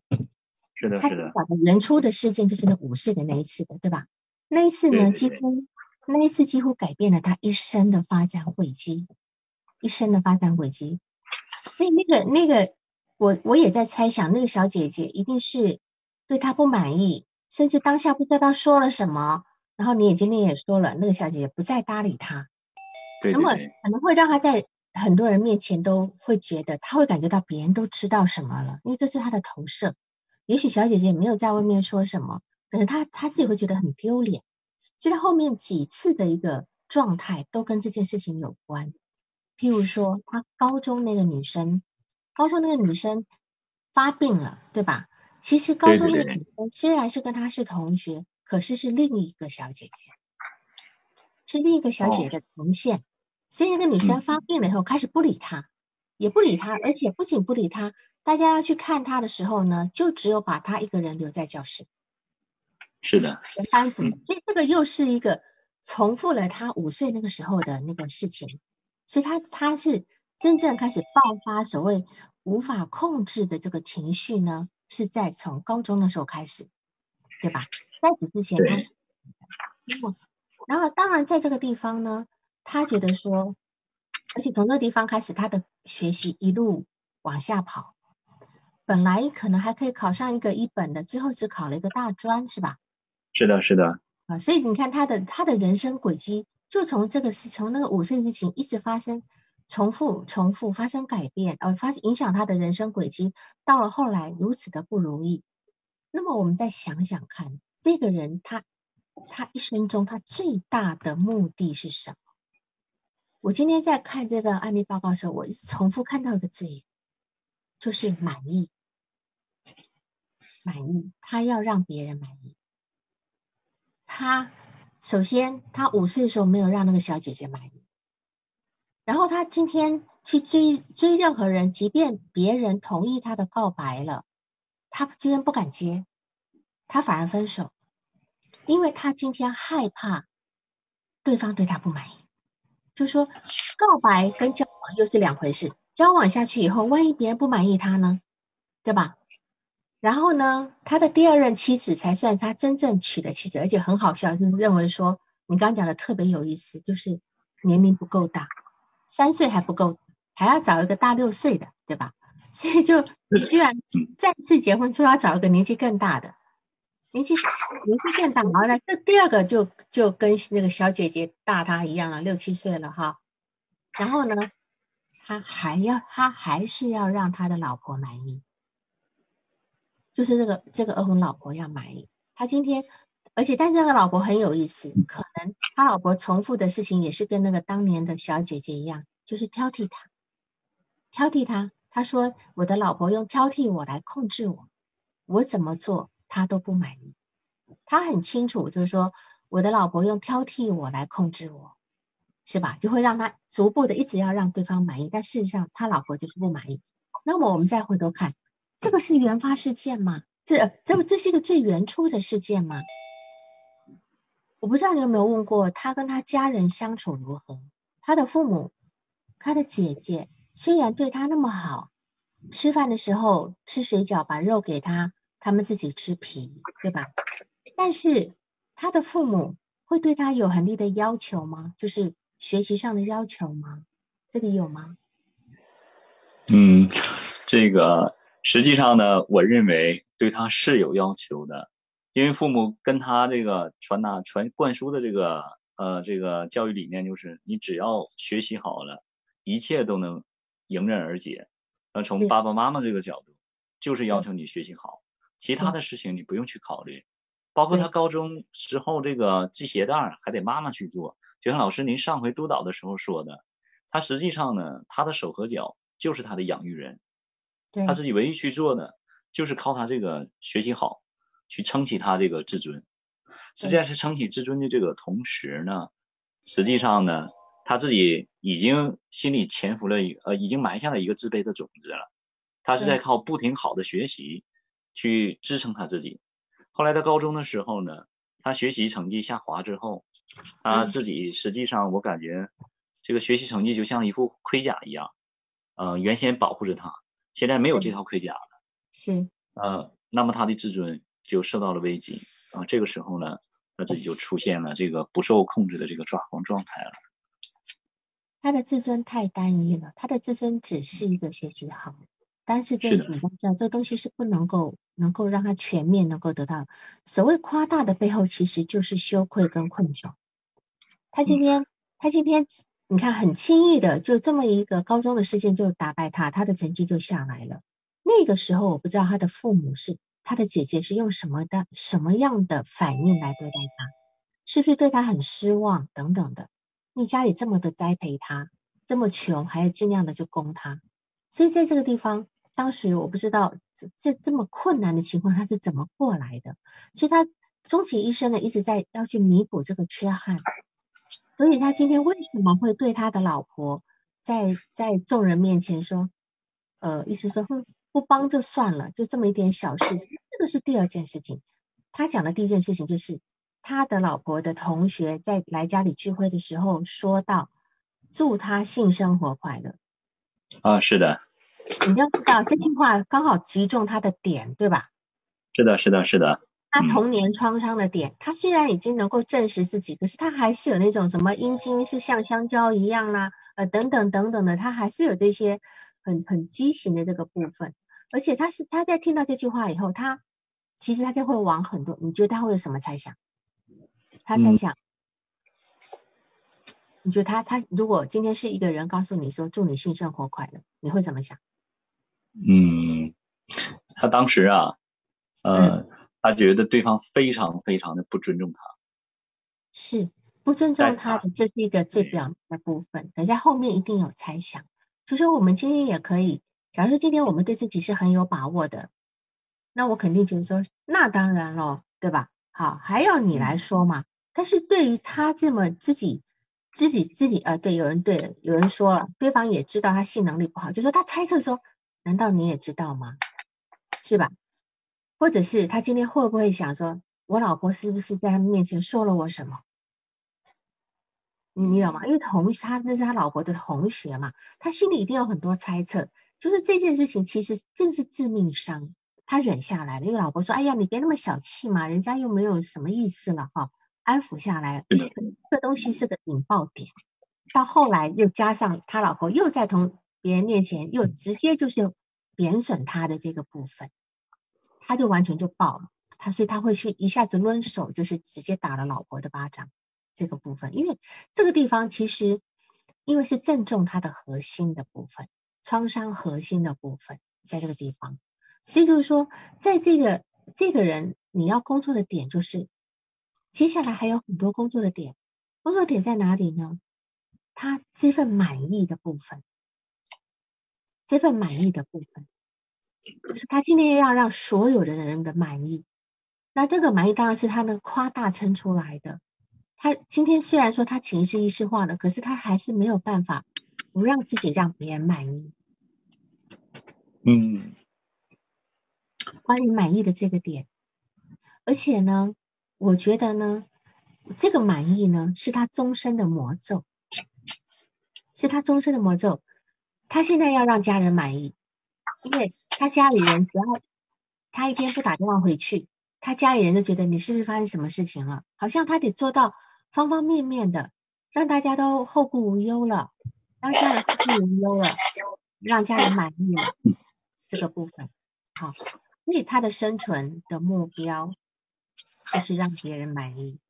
A: 是的，是
B: 的原初的事件就是那五岁的那一次的，对吧？那一次呢，几乎那一次几乎改变了他一生的发展轨迹，一生的发展轨迹。所以那个那个。我我也在猜想，那个小姐姐一定是对他不满意，甚至当下不知道说了什么。然后你也今天也说了，那个小姐姐不再搭理他，
A: 对，
B: 那么可能会让他在很多人面前都会觉得，他会感觉到别人都知道什么了，因为这是他的投射。也许小姐姐没有在外面说什么，可是他他自己会觉得很丢脸。其实后面几次的一个状态都跟这件事情有关，譬如说他高中那个女生。高中那个女生发病了，对吧？其实高中那个女生虽然是跟她是同学，可是是另一个小姐姐，是另一个小姐姐的同线。所以那个女生发病了以后，开始不理她，也不理她，而且不仅不理她，大家要去看她的时候呢，就只有把她一个人留在教室。
A: 是的，
B: 班主任。所以这个又是一个重复了她五岁那个时候的那个事情。所以她她是。真正开始爆发所谓无法控制的这个情绪呢，是在从高中的时候开始，对吧？在此之前，他，然后当然在这个地方呢，他觉得说，而且从那个地方开始，他的学习一路往下跑，本来可能还可以考上一个一本的，最后只考了一个大专，是吧？
A: 是的，是的。
B: 啊，所以你看他的他的人生轨迹，就从这个是从那个五岁之前一直发生。重复、重复发生改变，呃，发影响他的人生轨迹，到了后来如此的不如意。那么我们再想想看，这个人他他一生中他最大的目的是什么？我今天在看这个案例报告的时候，我重复看到一个字眼，就是满意。满意，他要让别人满意。他首先，他五岁的时候没有让那个小姐姐满意。然后他今天去追追任何人，即便别人同意他的告白了，他今天不敢接，他反而分手，因为他今天害怕对方对他不满意。就说告白跟交往又是两回事，交往下去以后，万一别人不满意他呢，对吧？然后呢，他的第二任妻子才算他真正娶的妻子，而且很好笑，是认为说你刚讲的特别有意思，就是年龄不够大。三岁还不够，还要找一个大六岁的，对吧？所以就你居然再次结婚，就要找一个年纪更大的，年纪年纪更大。然后呢，这第二个就就跟那个小姐姐大他一样了，六七岁了哈。然后呢，他还要他还是要让他的老婆满意，就是这个这个二婚老婆要满意。他今天。而且，但是这个老婆很有意思，可能他老婆重复的事情也是跟那个当年的小姐姐一样，就是挑剔他，挑剔他。他说：“我的老婆用挑剔我来控制我，我怎么做他都不满意。”他很清楚，就是说我的老婆用挑剔我来控制我，是吧？就会让他逐步的一直要让对方满意，但事实上他老婆就是不满意。那么我们再回头看，这个是原发事件吗？这这这是一个最原初的事件吗？我不知道你有没有问过他跟他家人相处如何？他的父母，他的姐姐虽然对他那么好，吃饭的时候吃水饺把肉给他，他们自己吃皮，对吧？但是他的父母会对他有很低的要求吗？就是学习上的要求吗？这里有吗？
A: 嗯，这个实际上呢，我认为对他是有要求的。因为父母跟他这个传达、传灌输的这个呃这个教育理念就是，你只要学习好了，一切都能迎刃而解。那从爸爸妈妈这个角度，就是要求你学习好，其他的事情你不用去考虑。包括他高中时候这个系鞋带还得妈妈去做。就像老师您上回督导的时候说的，他实际上呢，他的手和脚就是他的养育人，
B: 对
A: 他自己唯一去做的就是靠他这个学习好，去撑起他这个自尊。实际上是撑起自尊的这个同时呢，实际上呢，他自己已经心里潜伏了一呃，已经埋下了一个自卑的种子了。他是在靠不停好的学习去支撑他自己。后来到高中的时候呢，他学习成绩下滑之后，他
B: 嗯
A: 自己实际上我感觉这个学习成绩就像一副盔甲一样，呃，原先保护着他，现在没有这套盔甲了，
B: 是
A: 呃，那么他的自尊就受到了危机啊、这个时候呢，他自己就出现了这个不受控制的这个抓狂状态了。
B: 他的自尊太单一了，他的自尊只是一个学习好，但是这
A: 是的
B: 你要知道，这东西是不能够能够让他全面能够得到。所谓夸大的背后，其实就是羞愧跟困窘。他今天，他今天，你看很轻易的就这么一个高中的事件就打败他，他的成绩就下来了。那个时候，我不知道他的父母是他的姐姐是用什么的什么样的反应来对待他，是不是对他很失望等等的。你家里这么的栽培他，这么穷，还要尽量的去供他，所以在这个地方，当时我不知道这这这么困难的情况他是怎么过来的，所以他终其一生呢一直在要去弥补这个缺憾，所以他今天为什么会对他的老婆在在众人面前说，呃，意思说哼不帮就算了，就这么一点小事，这个是第二件事情，他讲的第一件事情就是。他的老婆的同学在来家里聚会的时候说到，祝他性生活快乐。
A: 啊，是的，
B: 你就知道这句话刚好击中他的点，对吧？
A: 是的，是的，是的，嗯
B: 他童年创伤的点，他虽然已经能够证实自己，可是他还是有那种什么阴茎是像香蕉一样啦，呃，等等等等的，他还是有这些很很畸形的这个部分。而且他是他在听到这句话以后，他其实他就会往很多，你觉得他会有什么猜想？他猜
A: 嗯
B: 想，你觉得他他如果今天是一个人告诉你说祝你性生活快乐，你会怎么想？
A: 嗯，他当时啊，呃，他觉得对方非常非常的不尊重他。
B: 是不尊重他
A: 他
B: 的，这是一个最表面的部分。等下后面一定有猜想，就说我们今天也可以，假如说今天我们对自己是很有把握的，那我肯定就是说，那当然咯，对吧？好，还要你来说嘛。但是对于他这么自己自己自己呃，对，有人对了，有人说了，对方也知道他性能力不好，就说他猜测说，难道你也知道吗？是吧？或者是他今天会不会想说，我老婆是不是在他面前说了我什么？你你懂吗？因为同他那是他老婆的同学嘛，他心里一定有很多猜测。就是这件事情其实正是致命伤，他忍下来了。因为老婆说：“哎呀，你别那么小气嘛，人家又没有什么意思了哈。”安抚下来，这东西是个引爆点。到后来又加上他老婆又在同别人面前又直接就是贬损他的这个部分，他就完全就爆了。他所以他会去一下子抡手，就是直接打了老婆的巴掌。这个部分，因为这个地方其实因为是正中他的核心的部分，创伤核心的部分在这个地方，所以就是说，在这个这个人你要工作的点就是，接下来还有很多工作的点，工作点在哪里呢？他这份满意的部分，这份满意的部分，就是他今天要让所有的人的满意，那这个满意当然是他能夸大撑出来的。他今天虽然说他潜意识意识化了，可是他还是没有办法不让自己让别人满意。
A: 嗯
B: 关于满意的这个点，而且呢，我觉得呢，这个满意呢是他终身的魔咒，是他终身的魔咒。他现在要让家人满意，因为他家里人只要他一天不打电话回去，他家里人就觉得你是不是发生什么事情了？好像他得做到方方面面的，让大家都后顾无忧了，让家人后顾无忧了，让家人满意了这个部分。好，所以他的生存的目标就是让别人满意，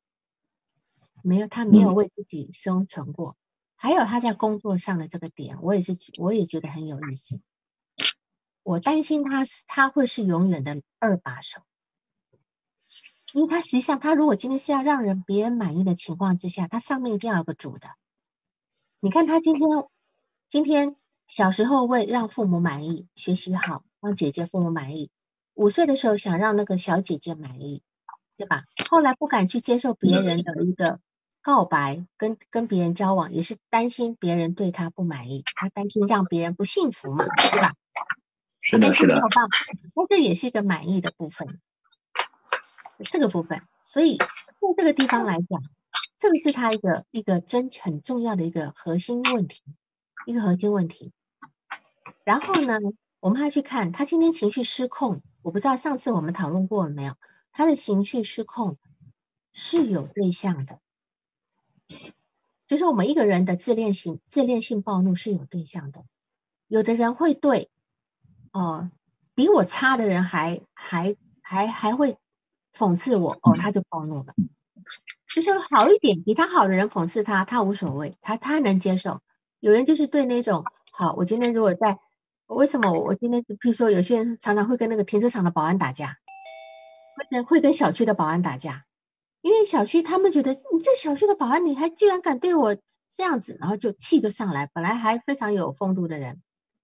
B: 没有他没有为自己生存过。还有他在工作上的这个点，我也是我也觉得很有意思。我担心他是他会是永远的二把手，因为他实际上他如果今天是要让人别人满意的情况之下，他上面一定要有个主的。你看他今天今天小时候为让父母满意，学习好，让姐姐父母满意，五岁的时候想让那个小姐姐满意，对吧？后来不敢去接受别人的一个告白，跟跟别人交往，也是担心别人对他不满意，他担心让别人不幸福嘛，对吧？
A: 是的，是的。
B: 那这也是一个满意的部分，这个部分。所以在这个地方来讲，这个是他一个一个真很重要的一个核心问题，一个核心问题。然后呢，我们还去看他今天情绪失控，我不知道上次我们讨论过了没有？他的情绪失控是有对象的，就是我们一个人的自恋性自恋性暴怒是有对象的，有的人会对。哦，比我差的人还还还还会讽刺我哦，他就暴怒了。就是好一点，比他好的人讽刺他，他无所谓，他他能接受。有人就是对那种好，我今天如果在，为什么我今天，比如说有些人常常会跟那个停车场的保安打架，会跟会跟小区的保安打架，因为小区他们觉得你这小区的保安，你还居然敢对我这样子，然后就气就上来。本来还非常有风度的人，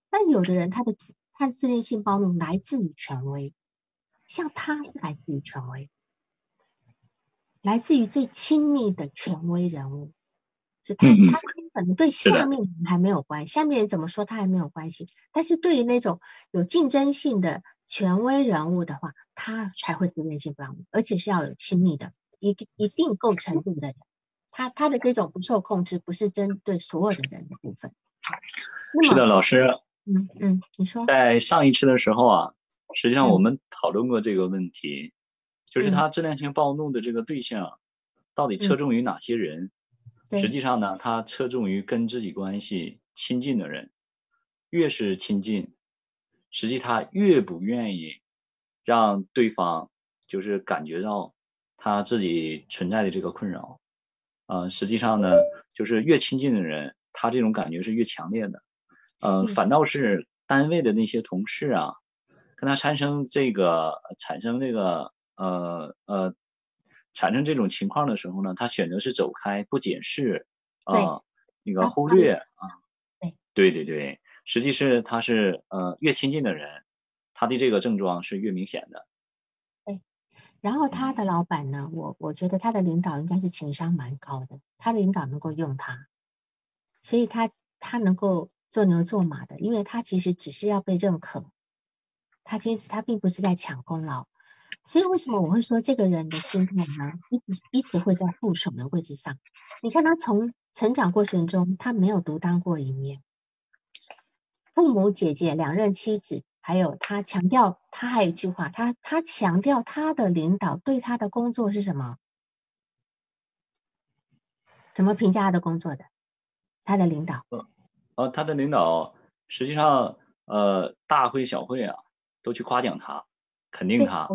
B: 但有的人他的。他的自恋性暴怒来自于权威，像他是来自于权威，来自于最亲密的权威人物，是他他可能对下面人还没有关系，下面人怎么说他还没有关系，但是对于那种有竞争性的权威人物的话，他才会自恋性暴怒，而且是要有亲密的一一定够程度的人，他他的这种不受控制，不是针对所有的人的部分。
A: 是的，老师。
B: 嗯嗯，你说，
A: 在上一次的时候啊，实际上我们讨论过这个问题，就是他自恋性暴怒的这个对象，到底侧重于哪些人？实际上呢，他侧重于跟自己关系亲近的人，越是亲近，实际他越不愿意让对方就是感觉到他自己存在的这个困扰。呃，实际上呢，就是越亲近的人，他这种感觉是越强烈的。呃，反倒是单位的那些同事啊，跟他产生这个产生这个呃呃产生这种情况的时候呢，他选择是走开不解释啊，那个忽略啊，对对对，实际是他是呃越亲近的人，他的这个症状是越明显的。
B: 对，然后他的老板呢，我我觉得他的领导应该是情商蛮高的，他的领导能够用他，所以他他能够。做牛做马的，因为他其实只是要被认可，他坚持他并不是在抢功劳，所以为什么我会说这个人的心态呢？一直一直会在副手的位置上。你看他从成长过程中，他没有独当过一面，父母、姐姐、两任妻子，还有他强调，他还有一句话，他他强调他的领导对他的工作是什么？怎么评价他的工作的？他的领导。
A: 呃，他的领导实际上，呃，大会小会啊，都去夸奖他，肯定他。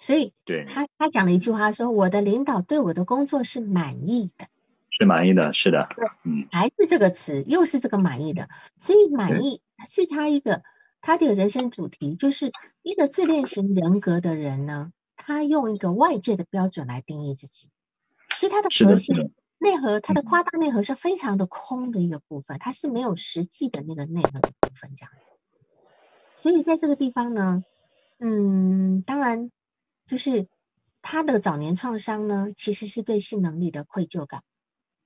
B: 所以，
A: 对
B: 他他讲了一句话，说我的领导对我的工作是满意的，
A: 是满意的，是的，
B: 嗯，还是这个词，又是这个满意的。所以，满意是他一个他的人生主题，就是一个自恋型人格的人呢，他用一个外界的标准来定义自己，所以他的核心。内核，他的夸大内核是非常的空的一个部分，它是没有实际的那个内核的部分这样子。所以在这个地方呢，嗯，当然就是他的早年创伤呢，其实是对性能力的愧疚感。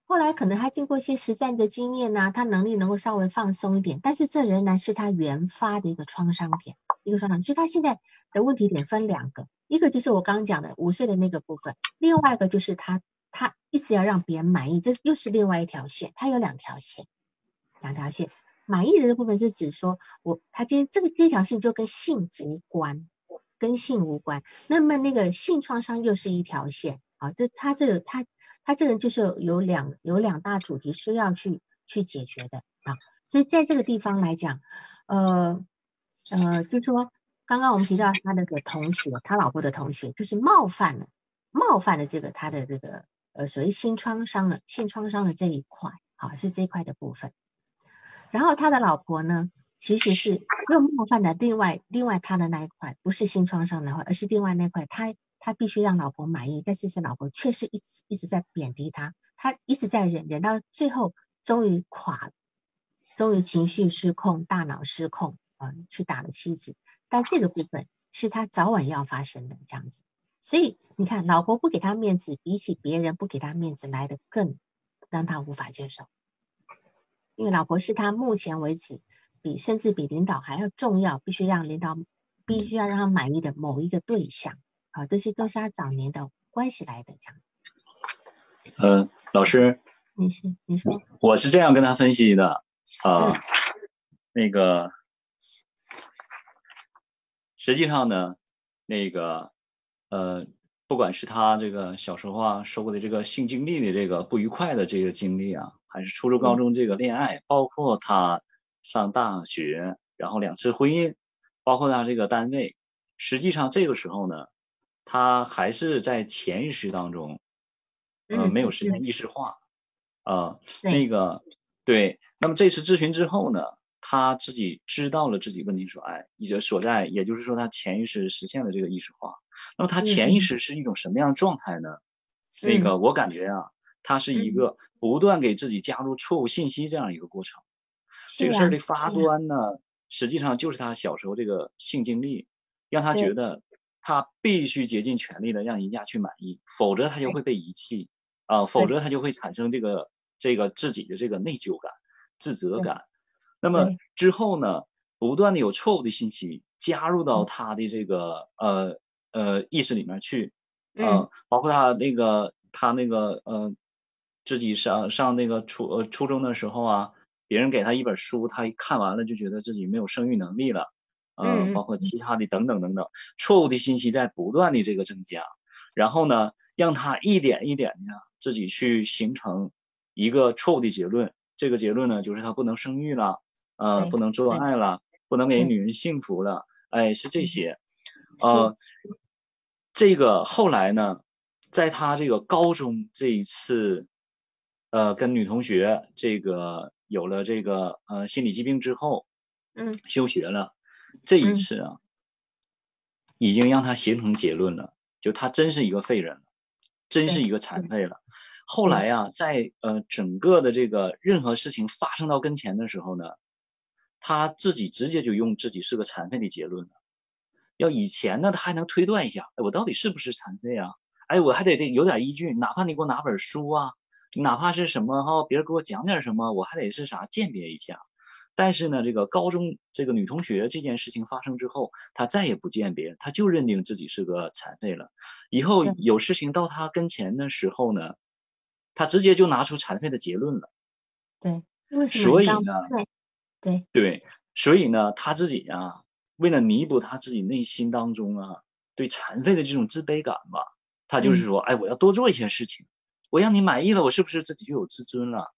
B: 后来可能他经过一些实战的经验呐，他能力能够稍微放松一点，但是这仍然是他原发的一个创伤点，一个创伤。所以他现在的问题点分两个，一个就是我刚刚讲的五岁的那个部分，另外一个就是他。他一直要让别人满意，这又是另外一条线。他有两条线，两条线。满意的这部分是指说，我他今天这个第一条线就跟性无关，跟性无关。那么那个性创伤又是一条线啊。这他这个他他这个人就是有两有两大主题需要去去解决的啊。所以在这个地方来讲，呃呃，就说刚刚我们提到他那个同学，他老婆的同学，就是冒犯了冒犯了这个他的这个。呃，属于性创伤的性创伤的这一块，好是这一块的部分。然后他的老婆呢，其实是又冒犯的另外另外他的那一块，不是心创伤那块，而是另外那块，他他必须让老婆满意，但是是老婆却是一直一直在贬低他，他一直在忍忍到最后终于垮，终于情绪失控，大脑失控啊，去打了妻子。但这个部分是他早晚要发生的这样子。所以你看，老婆不给他面子，比起别人不给他面子来的更让他无法接受，因为老婆是他目前为止比甚至比领导还要重要，必须让领导必须要让他满意的某一个对象。好，这些都是他早年的关系来的这样。
A: 嗯，老师，
B: 你是你说，
A: 我是这样跟他分析的啊，[laughs] 那个实际上呢，那个。呃，不管是他这个小时候啊，受过的这个性经历的这个不愉快的这个经历啊，还是初中、高中这个恋爱，包括他上大学，然后两次婚姻，包括他这个单位，实际上这个时候呢，他还是在潜意识当中，呃，没有实现意识化，啊，那个对，那么这次咨询之后呢？他自己知道了自己问题所在，也所在，也就是说，他潜意识实现了这个意识化。那么，他潜意识是一种什么样的状态呢？那个，我感觉啊，他是一个不断给自己加入错误信息这样一个过程。这个事儿的发端呢，实际上就是他小时候这个性经历，让他觉得他必须竭尽全力的让人家去满意，否则他就会被遗弃啊，否则他就会产生这个这个自己的这个内疚感、自责感。那么。之后呢，不断的有错误的信息加入到他的这个呃呃意识里面去，嗯，包括他那个他那个呃自己上上那个初呃初中的时候啊，别人给他一本书，他看完了就觉得自己没有生育能力了，嗯，包括其他的等等等等，错误的信息在不断的这个增加，然后呢，让他一点一点的自己去形成一个错误的结论，这个结论呢就是他不能生育了。呃，不能做爱了，不能给女。人幸福了，哎，是这些，呃，这个后来呢，在他这个高中这一次，呃，跟女同学这个有了这个呃心理疾病之后，
B: 嗯，
A: 休学了，这一次啊，已经让他形成结论了，就他真是一个废人了，真是一个残废了。后来呀，在呃整个的这个任何事情发生到跟前的时候呢。他自己直接就用自己是个残废的结论了。要以前呢，他还能推断一下，哎，我到底是不是残废啊？哎，我还得得有点依据，哪怕你给我拿本书啊，哪怕是什么哈，别人给我讲点什么，我还得是啥鉴别一下。但是呢，这个高中这个女同学这件事情发生之后，她再也不鉴别，她就认定自己是个残废了。以后有事情到她跟前的时候呢，她直接就拿出残废的结论了。
B: 对，为什
A: 么？所以呢？
B: 对
A: 对，所以呢，她自己呀，为了弥补她自己内心当中啊对残废的这种自卑感吧，她就是说，哎，我要多做一些事情，我让你满意了，我是不是自己就有自尊了？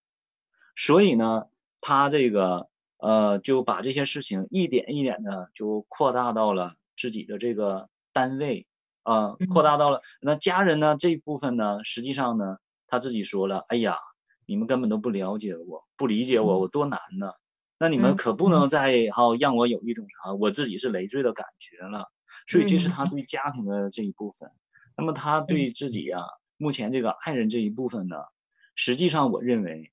A: 所以呢，他这个呃，就把这些事情一点一点的就扩大到了自己的这个单位啊，扩大到了那家人呢这一部分呢，实际上呢，他自己说了，哎呀，你们根本都不了解我，不理解我，我多难呢。那你们可不能再哈让我有一种啥我自己是累赘的感觉了，所以这是他对家庭的这一部分。那么他对自己呀，目前这个爱人这一部分呢，实际上我认为，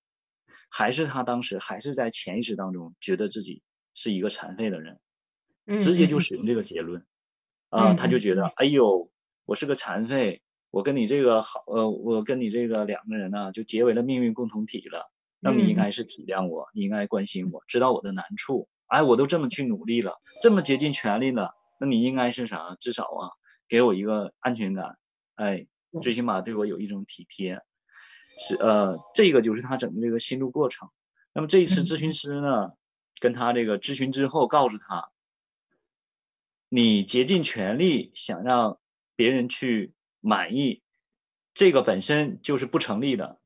A: 还是他当时还是在潜意识当中觉得自己是一个残废的人，直接就使用这个结论，啊，他就觉得哎呦，我是个残废，我跟你这个好呃，我跟你这个两个人呢就结为了命运共同体了。那你应该是体谅我，你应该关心我，知道我的难处。哎，我都这么去努力了，这么竭尽全力了，那你应该是啥？至少啊，给我一个安全感。哎，最起码对我有一种体贴。是呃，这个就是他整个这个心路过程。那么这一次咨询师呢，跟他这个咨询之后，告诉他，你竭尽全力想让别人去满意，这个本身就是不成立的。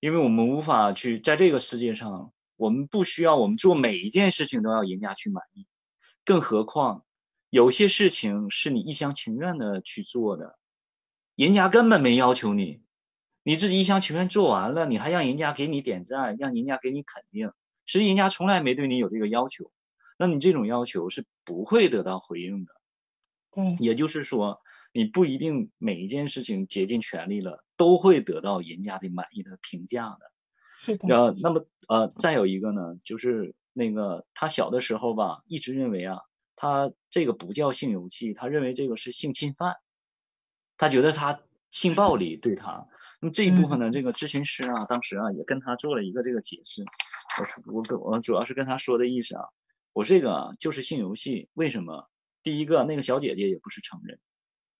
A: 因为我们无法去在这个世界上，我们不需要我们做每一件事情都要人家去满意，更何况有些事情是你一厢情愿的去做的，人家根本没要求你，你自己一厢情愿做完了，你还让人家给你点赞，让人家给你肯定，实际人家从来没对你有这个要求，那你这种要求是不会得到回应的。
B: 嗯，
A: 也就是说。你不一定每一件事情竭尽全力了，都会得到人家的满意的评价的。
B: 是的。
A: 呃，那么呃，再有一个呢，就是那个他小的时候吧，一直认为啊，他这个不叫性游戏，他认为这个是性侵犯，他觉得他性暴力对他。那么这一部分呢，这个咨询师啊，当时啊也跟他做了一个这个解释。我说我跟我主要是跟他说的意思啊，我这个就是性游戏，为什么？第一个，那个小姐姐也不是成人，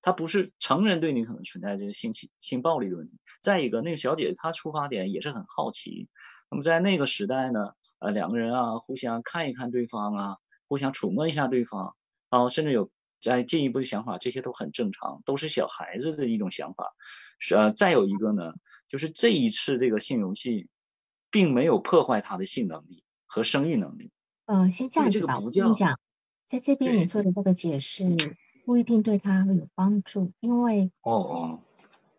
A: 她不是成人对你可能存在这个性侵性暴力的问题。再一个，那个小姐姐她出发点也是很好奇。那么在那个时代呢，呃，两个人啊互相看一看对方啊，互相触摸一下对方，然后甚至有再进一步的想法，这些都很正常，都是小孩子的一种想法。是呃，再有一个呢，就是这一次这个性游戏，并没有破坏他的性能力和生育能力。
B: 呃，先这样子吧，我跟你讲，在这边你做的这个解释不一定对他会有帮助，因为
A: 哦哦，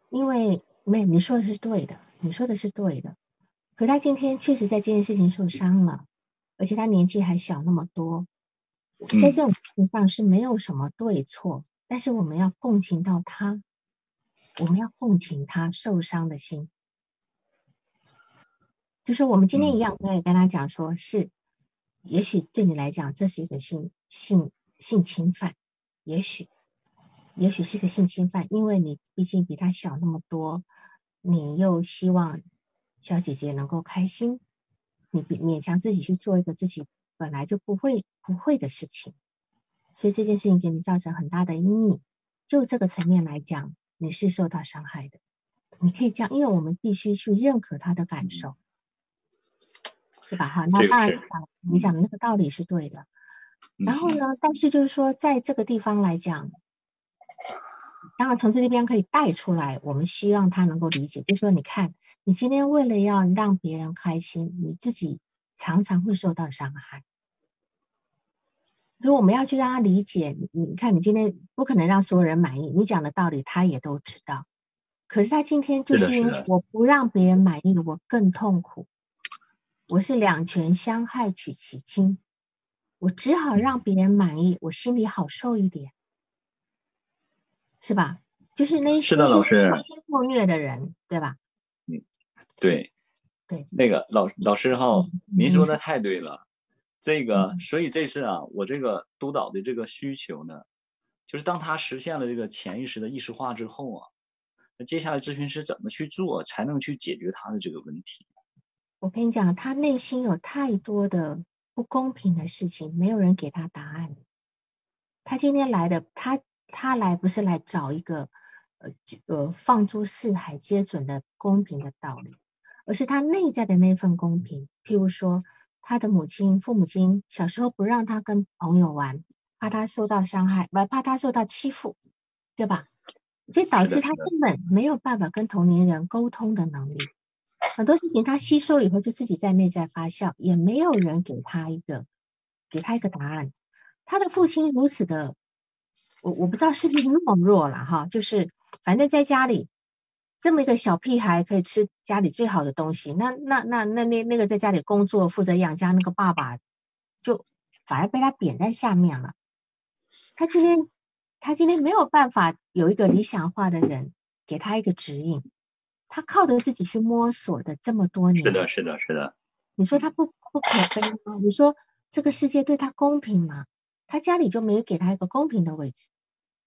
B: 因为没你说的是对的，你说的是对的。可他今天确实在这件事情受伤了，而且他年纪还小那么多，在这种情况是没有什么对错，但是我们要共情到他，我们要共情他受伤的心，就是我们今天一样我也跟他讲说，是，也许对你来讲这是一个性性性侵犯，也许，也许是一个性侵犯，因为你毕竟比他小那么多，你又希望。小姐姐能够开心，你勉强自己去做一个自己本来就不会不会的事情，所以这件事情给你造成很大的阴影。就这个层面来讲，你是受到伤害的。你可以这样，因为我们必须去认可他的感受，是吧？哈，那当然，你讲的那个道理是对的。然后呢，但是就是说，在这个地方来讲。当然，从这边可以带出来，我们希望他能够理解，就是说，你看，你今天为了要让别人开心，你自己常常会受到伤害。所以我们要去让他理解，你你看，你今天不可能让所有人满意，你讲的道理他也都知道。可是他今天就是因为我不让别人满意，我更痛苦。我是两全相害取其轻，我只好让别人满意，我心里好受一点。是吧？就是那些
A: 老师
B: 受虐的人，对吧？
A: 嗯，对，
B: 对，
A: 那个老老师哈，您说的太对了。这个，所以这次啊，我这个督导的这个需求呢，就是当他实现了这个潜意识的意识化之后啊，那接下来咨询师怎么去做才能去解决他的这个问题？
B: 我跟你讲，他内心有太多的不公平的事情，没有人给他答案。他今天来的，他。他来不是来找一个呃呃放诸四海皆准的公平的道理，而是他内在的那份公平。譬如说，他的母亲、父母亲小时候不让他跟朋友玩，怕他受到伤害，不怕他受到欺负，对吧？所以导致他根本没有办法跟同龄人沟通的能力。很多事情他吸收以后就自己在内在发酵，也没有人给他一个给他一个答案。他的父亲如此的。我我不知道是不是懦弱了哈，就是反正在家里这么一个小屁孩可以吃家里最好的东西，那那那那那那个在家里工作负责养家那个爸爸，就反而被他贬在下面了。他今天他今天没有办法有一个理想化的人给他一个指引，他靠着自己去摸索的这么多年，
A: 是的，是的，是的。
B: 你说他不不可悲吗？你说这个世界对他公平吗？他家里就没有给他一个公平的位置，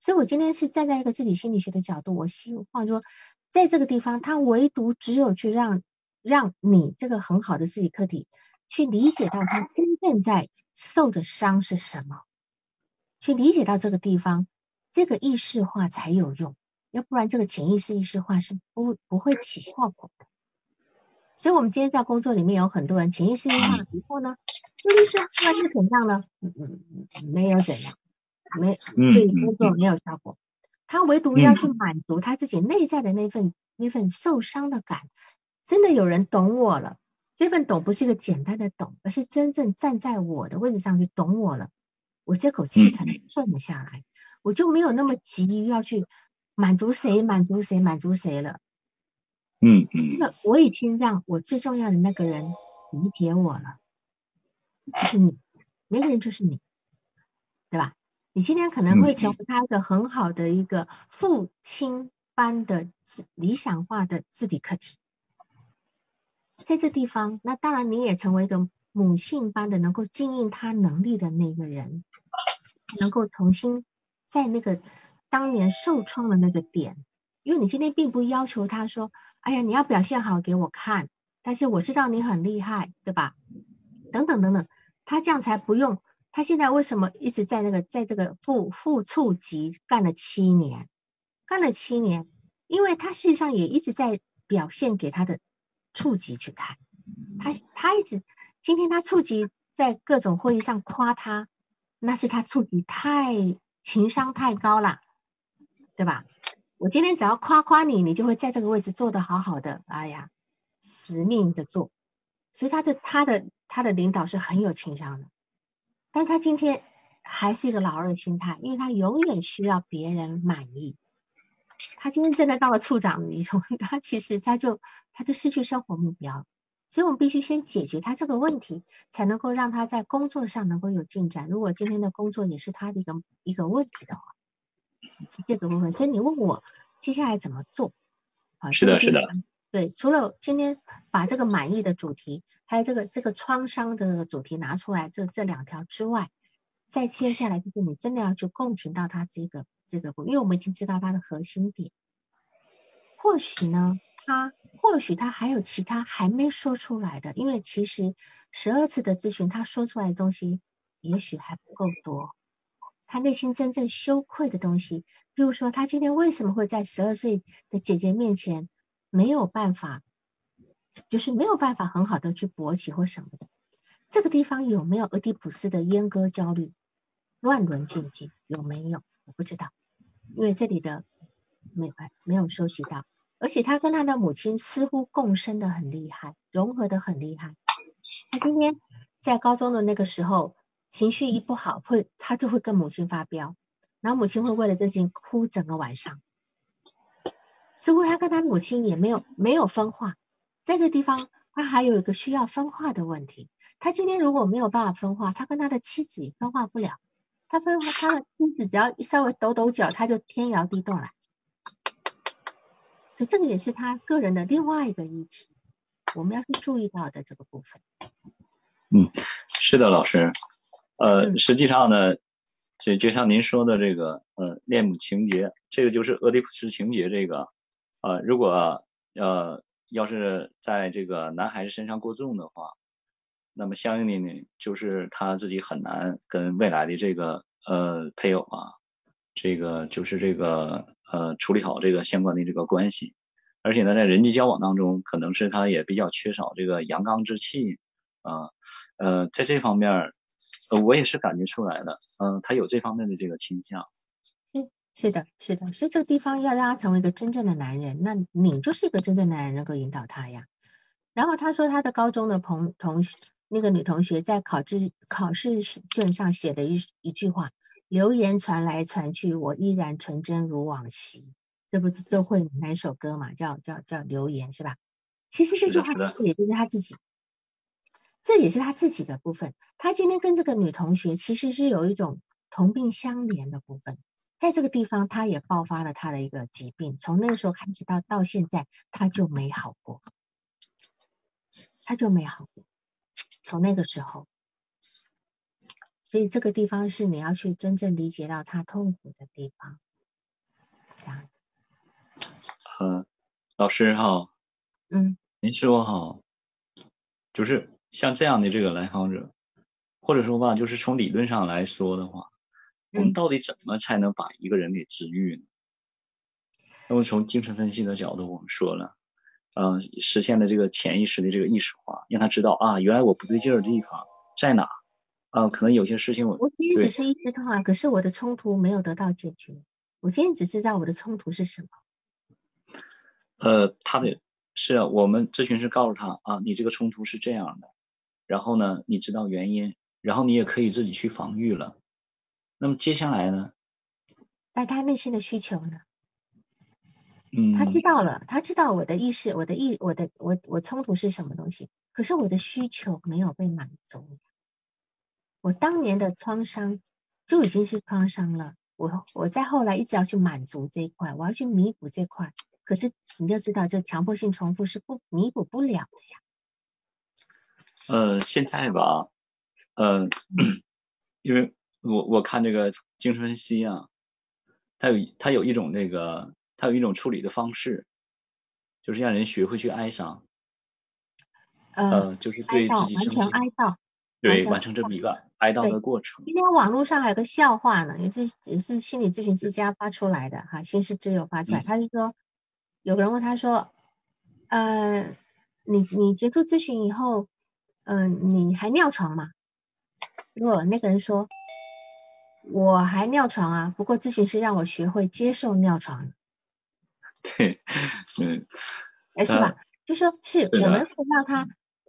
B: 所以我今天是站在一个自己心理学的角度，我希望说，在这个地方，他唯独只有去让让你这个很好的自己客体去理解到他真正在受的伤是什么，去理解到这个地方，这个意识化才有用，要不然这个潜意识意识化是不不会起效果的。所以，我们今天在工作里面有很多人潜意识化以后呢，就是那是怎样呢？嗯嗯嗯，没有怎样，没对工作没有效果。他唯独要去满足他自己内在的那份那份受伤的感。真的有人懂我了，这份懂不是一个简单的懂，而是真正站在我的位置上去懂我了，我这口气才能顺了下来，我就没有那么急于要去满足谁、满足谁、满足谁了。
A: 嗯嗯，
B: 那我已经让我最重要的那个人理解我了，就是你，那个人就是你，对吧？你今天可能会成为他一个很好的一个父亲般的理想化的自体课题，在这地方，那当然你也成为一个母性般的能够经营他能力的那个人，能够重新在那个当年受创的那个点，因为你今天并不要求他说，哎呀，你要表现好给我看，但是我知道你很厉害，对吧？等等等等，他这样才不用。他现在为什么一直在那个在这个副副处级干了七年，干了七年，因为他事实上也一直在表现给他的处级去看，他他一直今天他处级在各种会议上夸他，那是他处级太情商太高了，对吧？我今天只要夸夸你，你就会在这个位置做得好好的，哎呀，死命的做，所以他的他的他的领导是很有情商的。但他今天还是一个老二心态，因为他永远需要别人满意。他今天真的到了处长以后，[laughs] 他其实他就他就失去生活目标，所以我们必须先解决他这个问题，才能够让他在工作上能够有进展。如果今天的工作也是他的一个一个问题的话，是这个部分。所以你问我接下来怎么做？
A: 啊，是的，是的。
B: 对，除了今天把这个满意的主题，还有这个这个创伤的主题拿出来，这这两条之外，再接下来就是你真的要去共情到他这个这个，因为我们已经知道他的核心点。或许呢，他或许他还有其他还没说出来的，因为其实十二次的咨询，他说出来的东西也许还不够多。他内心真正羞愧的东西，比如说他今天为什么会在十二岁的姐姐面前？没有办法，就是没有办法很好的去勃起或什么的。这个地方有没有俄狄浦斯的阉割焦虑、乱伦禁忌？有没有？我不知道，因为这里的没没有收集到。而且他跟他的母亲似乎共生的很厉害，融合的很厉害。他今天在高中的那个时候，情绪一不好，会他就会跟母亲发飙，然后母亲会为了这件哭整个晚上。似乎他跟他母亲也没有没有分化，在这地方他还有一个需要分化的问题。他今天如果没有办法分化，他跟他的妻子也分化不了。他分化他的妻子，只要一稍微抖抖脚，他就天摇地动了。所以这个也是他个人的另外一个议题，我们要去注意到的这个部分。
A: 嗯，是的，老师。呃，实际上呢，就就像您说的这个，呃，恋母情节，这个就是俄狄浦斯情节这个。呃，如果呃要是在这个男孩子身上过重的话，那么相应的呢，就是他自己很难跟未来的这个呃配偶啊，这个就是这个呃处理好这个相关的这个关系，而且呢，在人际交往当中，可能是他也比较缺少这个阳刚之气啊，呃，在这方面，呃，我也是感觉出来的，嗯，他有这方面的这个倾向。
B: 是的，是的，所以这个地方要让他成为一个真正的男人，那你就是一个真正男人，能够引导他呀。然后他说他的高中的朋同学，那个女同学在考试考试卷上写的一一句话，流言传来传去，我依然纯真如往昔。这不是周慧敏那首歌嘛？叫叫叫流言是吧？其实这句话也就是他自己，这也是他自己的部分。他今天跟这个女同学其实是有一种同病相怜的部分。在这个地方，他也爆发了他的一个疾病。从那个时候开始到到现在，他就没好过，他就没好过。从那个时候，所以这个地方是你要去真正理解到他痛苦的地方。这样子。
A: 嗯，老师好。
B: 嗯。
A: 您说好，就是像这样的这个来访者，或者说吧，就是从理论上来说的话。我们到底怎么才能把一个人给治愈呢？那么从精神分析的角度，我们说了，呃，实现了这个潜意识的这个意识化，让他知道啊，原来我不对劲儿的地方在哪，啊，可能有些事情我
B: 我今天只是一直通话，可是我的冲突没有得到解决，我今天只知道我的冲突是什么。
A: 呃，他的是啊，我们咨询师告诉他啊，你这个冲突是这样的，然后呢，你知道原因，然后你也可以自己去防御了。那么接下来呢？
B: 那他内心的需求呢？
A: 嗯，
B: 他知道了，他知道我的意识，我的意，我的我我冲突是什么东西？可是我的需求没有被满足。我当年的创伤就已经是创伤了。我我在后来一直要去满足这一块，我要去弥补这块。可是你就知道，这强迫性重复是不弥补不了的呀。
A: 呃，现在吧，呃，[clears throat] 因为。我我看这个精神分析啊，它有它有一种这个，它有一种处理的方式，就是让人学会去哀伤，呃，就是对自己
B: 完成哀悼，
A: 对，完成这么一个哀悼的过程。
B: 今天网络上还有个笑话呢，也是也是心理咨询之家发出来的哈，心事之友发出来，他是说，有个人问他说，呃，你你结束咨询以后，嗯，你还尿床吗？如果那个人说。我还尿床啊，不过咨询师让我学会接受尿床。
A: 对，嗯，[laughs]
B: 哎，是吧？就说是我们会让他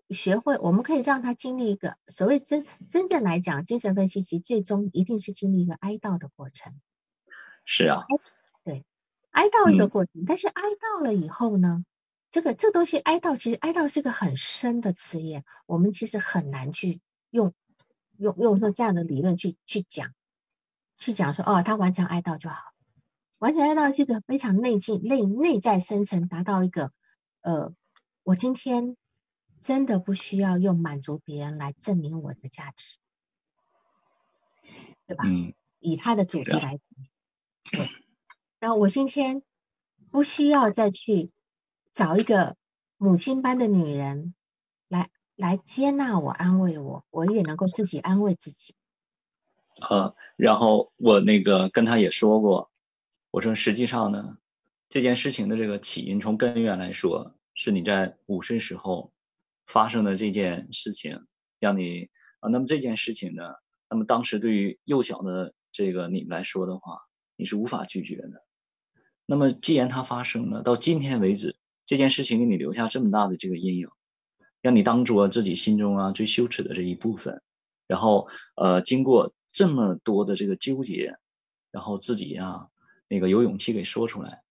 B: 学会，我们可以让他经历一个所谓真真正来讲，精神分析其实最终一定是经历一个哀悼的过程。
A: 是啊，
B: 对，哀悼一个过程，但是哀悼了以后呢，这个这东西哀悼其实哀悼是个很深的词眼，我们其实很难去用用用说这样的理论去去讲。去讲说哦，他完成哀悼就好，完成哀悼是个非常内静、内内在深层，达到一个呃，我今天真的不需要用满足别人来证明我的价值，对吧？
A: 嗯。
B: 以他的主题来对。然后我今天不需要再去找一个母亲般的女人来来接纳我、安慰我，我也能够自己安慰自己。
A: 呃，然后我那个跟他也说过，我说实际上呢，这件事情的这个起因从根源来说，是你在五岁时候发生的这件事情，让你啊，那么这件事情呢，那么当时对于幼小的这个你来说的话，你是无法拒绝的。那么既然它发生了，到今天为止，这件事情给你留下这么大的这个阴影，让你当做自己心中啊最羞耻的这一部分，然后呃，经过。这么多的这个纠结，然后自己呀，那个有勇气给说出来。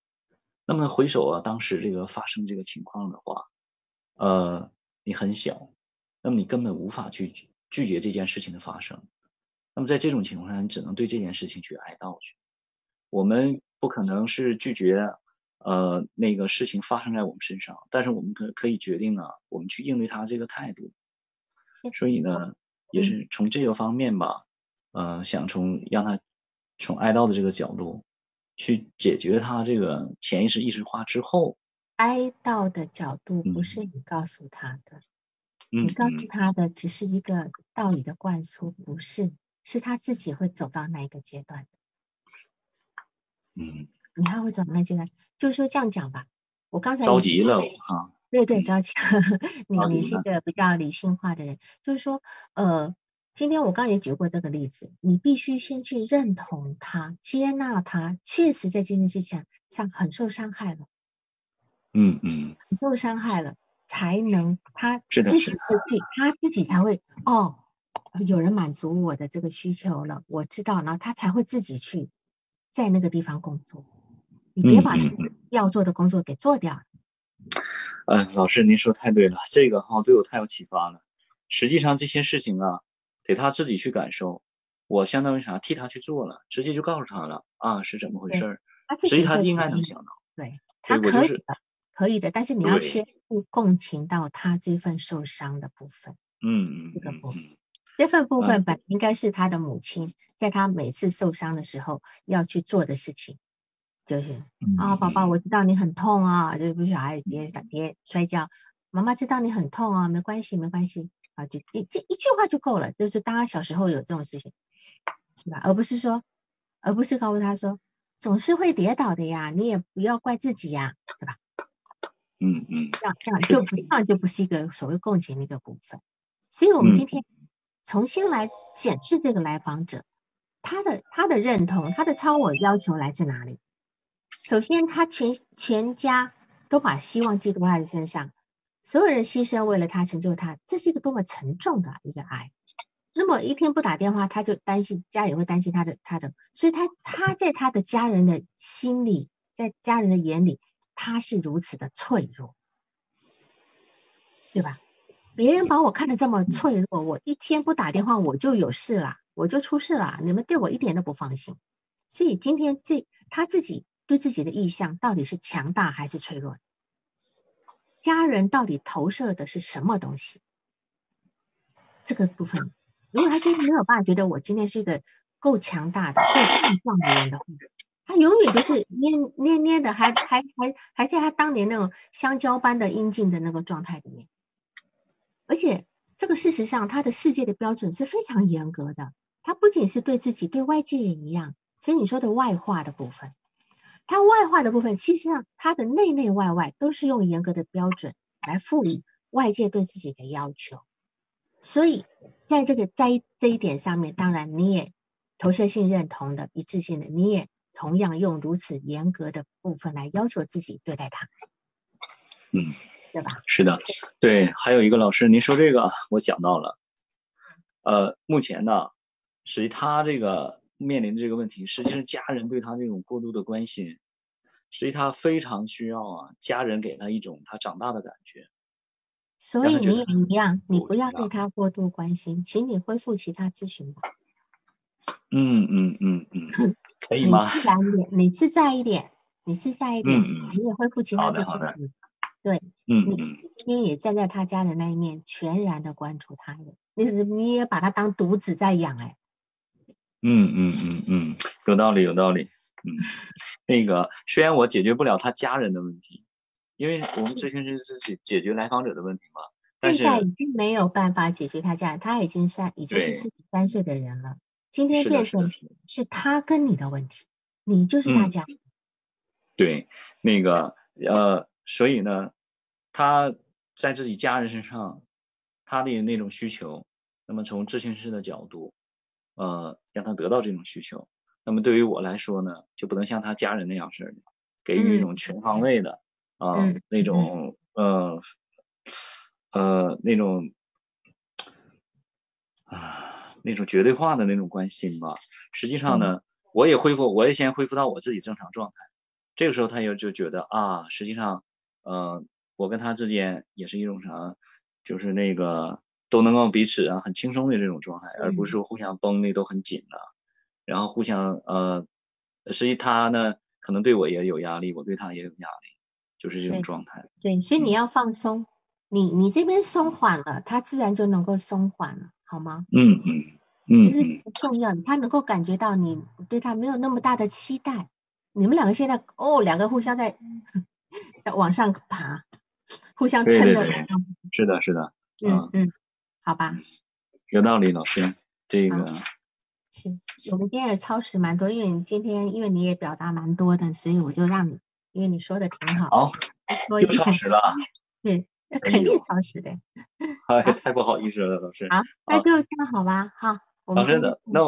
A: 那么回首啊，当时这个发生这个情况的话，呃，你很小，那么你根本无法去拒绝这件事情的发生。那么在这种情况下，你只能对这件事情去哀悼去。我们不可能是拒绝，呃，那个事情发生在我们身上，但是我们可可以决定啊，我们去应对它这个态度。所以呢，也是从这个方面吧。呃，想从让他从哀悼的这个角度去解决他这个潜意识意识化之后，
B: 哀悼的角度不是你告诉他的，你告诉他的只是一个道理的灌输，不是，是他自己会走到那一个阶段的。
A: 嗯，
B: 你看会走到那阶段，就是说这样讲吧，我刚才
A: 着急了啊，
B: 对对着急，你你是一个比较理性化的人，就是说呃。今天我刚也举过这个例子，你必须先去认同他、接纳他，确实在这件事情上很受伤害了，
A: 嗯嗯，
B: 受伤害了，才能他自己会去，他自己才会哦，有人满足我的这个需求了，我知道，然后他才会自己去在那个地方工作。你别把要做的工作给做掉。
A: 嗯，老师您说太对了，这个哈对我太有启发了。实际上这些事情啊。得他自己去感受，我相当于啥替他去做了，直接就告诉他了啊是怎么回事儿，实际他应该能想到，
B: 对他可以的，可以的，但是你要先共情到他这份受伤的部分，
A: 嗯
B: 嗯，这个部分，这份部分。本应该是他的母亲在他每次受伤的时候要去做的事情，就是啊宝宝我知道你很痛啊，这不小孩别别摔跤，妈妈知道你很痛啊，没关系没关系。啊，就这这一句话就够了，就是当他小时候有这种事情，是吧？而不是说，而不是告诉他说，总是会跌倒的呀，你也不要怪自己呀，对吧？
A: 嗯嗯，
B: 这样这样就不这样就不是一个所谓共情的一个部分。所以我们今天重新来检视这个来访者，他的他的认同，他的超我要求来自哪里？首先，他全全家都把希望寄托在他的身上。所有人牺牲为了他成就他，这是一个多么沉重的一个爱。那么一天不打电话，他就担心家里会担心他的他的，所以他他在他的家人的心里，在家人的眼里，他是如此的脆弱，对吧？别人把我看得这么脆弱，我一天不打电话我就有事了，我就出事了，你们对我一点都不放心。所以今天这他自己对自己的意向到底是强大还是脆弱？家人到底投射的是什么东西？这个部分，如果他今天没有办法觉得我今天是一个够强大的、够强壮的人的话，他永远都是捏捏捏的，还还还还在他当年那种香蕉般的阴茎的那个状态里面。而且这个事实上，他的世界的标准是非常严格的。他不仅是对自己，对外界也一样。所以你说的外化的部分，他外化的部分，其实上他的内内外外都是用严格的标准来赋予外界对自己的要求。所以在这个在这一点上面，当然你也投射性认同的一致性的，你也同样用如此严格的部分来要求自己对待他。
A: 嗯，
B: 对吧？
A: 是的，对。还有一个老师，您说这个，我想到了。呃，目前呢，实际他这个。面临的这个问题，实际上家人对他那种过度的关心，实际他非常需要啊，家人给他一种他长大的感觉。
B: 所以你也一样，你不要对他过度关心，请你恢复其他咨询吧。
A: 嗯嗯嗯嗯，可以 [laughs] 吗？
B: 自然点，你自在一点，你自在一点，你也恢复其他的咨询。对，
A: 嗯
B: 嗯，今天也站在他家人那一面，全然的关注他，你你也把他当独子在养，哎。
A: 嗯嗯嗯嗯，有道理有道理。嗯，那个虽然我解决不了他家人的问题，因为我们咨询师是解解决来访者的问题嘛。但
B: 现在已经没有办法解决他家人，他已经三已经是四十三岁的人了。今天变成是他跟你的问题，你就是他家。
A: 对，那个呃，所以呢，他在自己家人身上，他的那种需求，那么从咨询师的角度。呃，让他得到这种需求，那么对于我来说呢，就不能像他家人那样似的，给予一种全方位的啊那种呃呃那种啊那种绝对化的那种关心吧。实际上呢，我也恢复，我也先恢复到我自己正常状态。这个时候，他又就觉得啊，实际上，呃，我跟他之间也是一种啥，就是那个。都能够彼此啊很轻松的这种状态，而不是说互相绷的都很紧了，然后互相呃，实际他呢可能对我也有压力，我对他也有压力，就是这种状态。
B: 对，所以你要放松，你你这边松缓了，他自然就能够松缓了，好吗？
A: 嗯嗯嗯，
B: 这是重要的，他能够感觉到你对他没有那么大的期待，你们两个现在哦，两个互相在在往上爬，互相撑着。
A: 是的，是的，
B: 嗯嗯。好吧，
A: 有道理，老师，这个
B: 是我们今天也超时蛮多，因为你今天因为你也表达蛮多的，所以我就让你，因为你说的挺好，
A: 好，又超时了啊，
B: 对，那肯定超时的，
A: 哎，太不好意思了，老师，
B: 好，那就这样好吧，好，
A: 老师的，那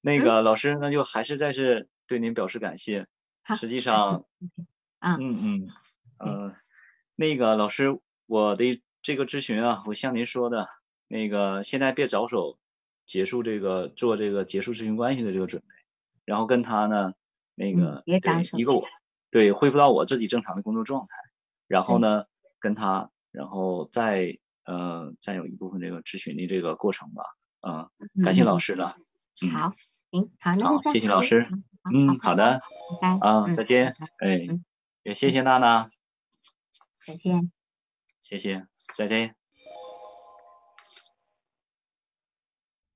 A: 那个老师，那就还是再次对您表示感谢，实际上，
B: 啊，
A: 嗯嗯呃，那个老师，我的这个咨询啊，我像您说的。那个现在别着手结束这个做这个结束咨询关系的这个准备，然后跟他呢，那个一个我对恢复到我自己正常的工作状态，然后呢跟他，然后再呃再有一部分这个咨询的这个过程吧，嗯，感谢老师了，
B: 嗯，好，行，好，那
A: 好，谢谢老师，嗯，好的，
B: 拜拜，
A: 啊，再见，哎，也谢谢娜娜，
B: 再见，
A: 谢谢，再见。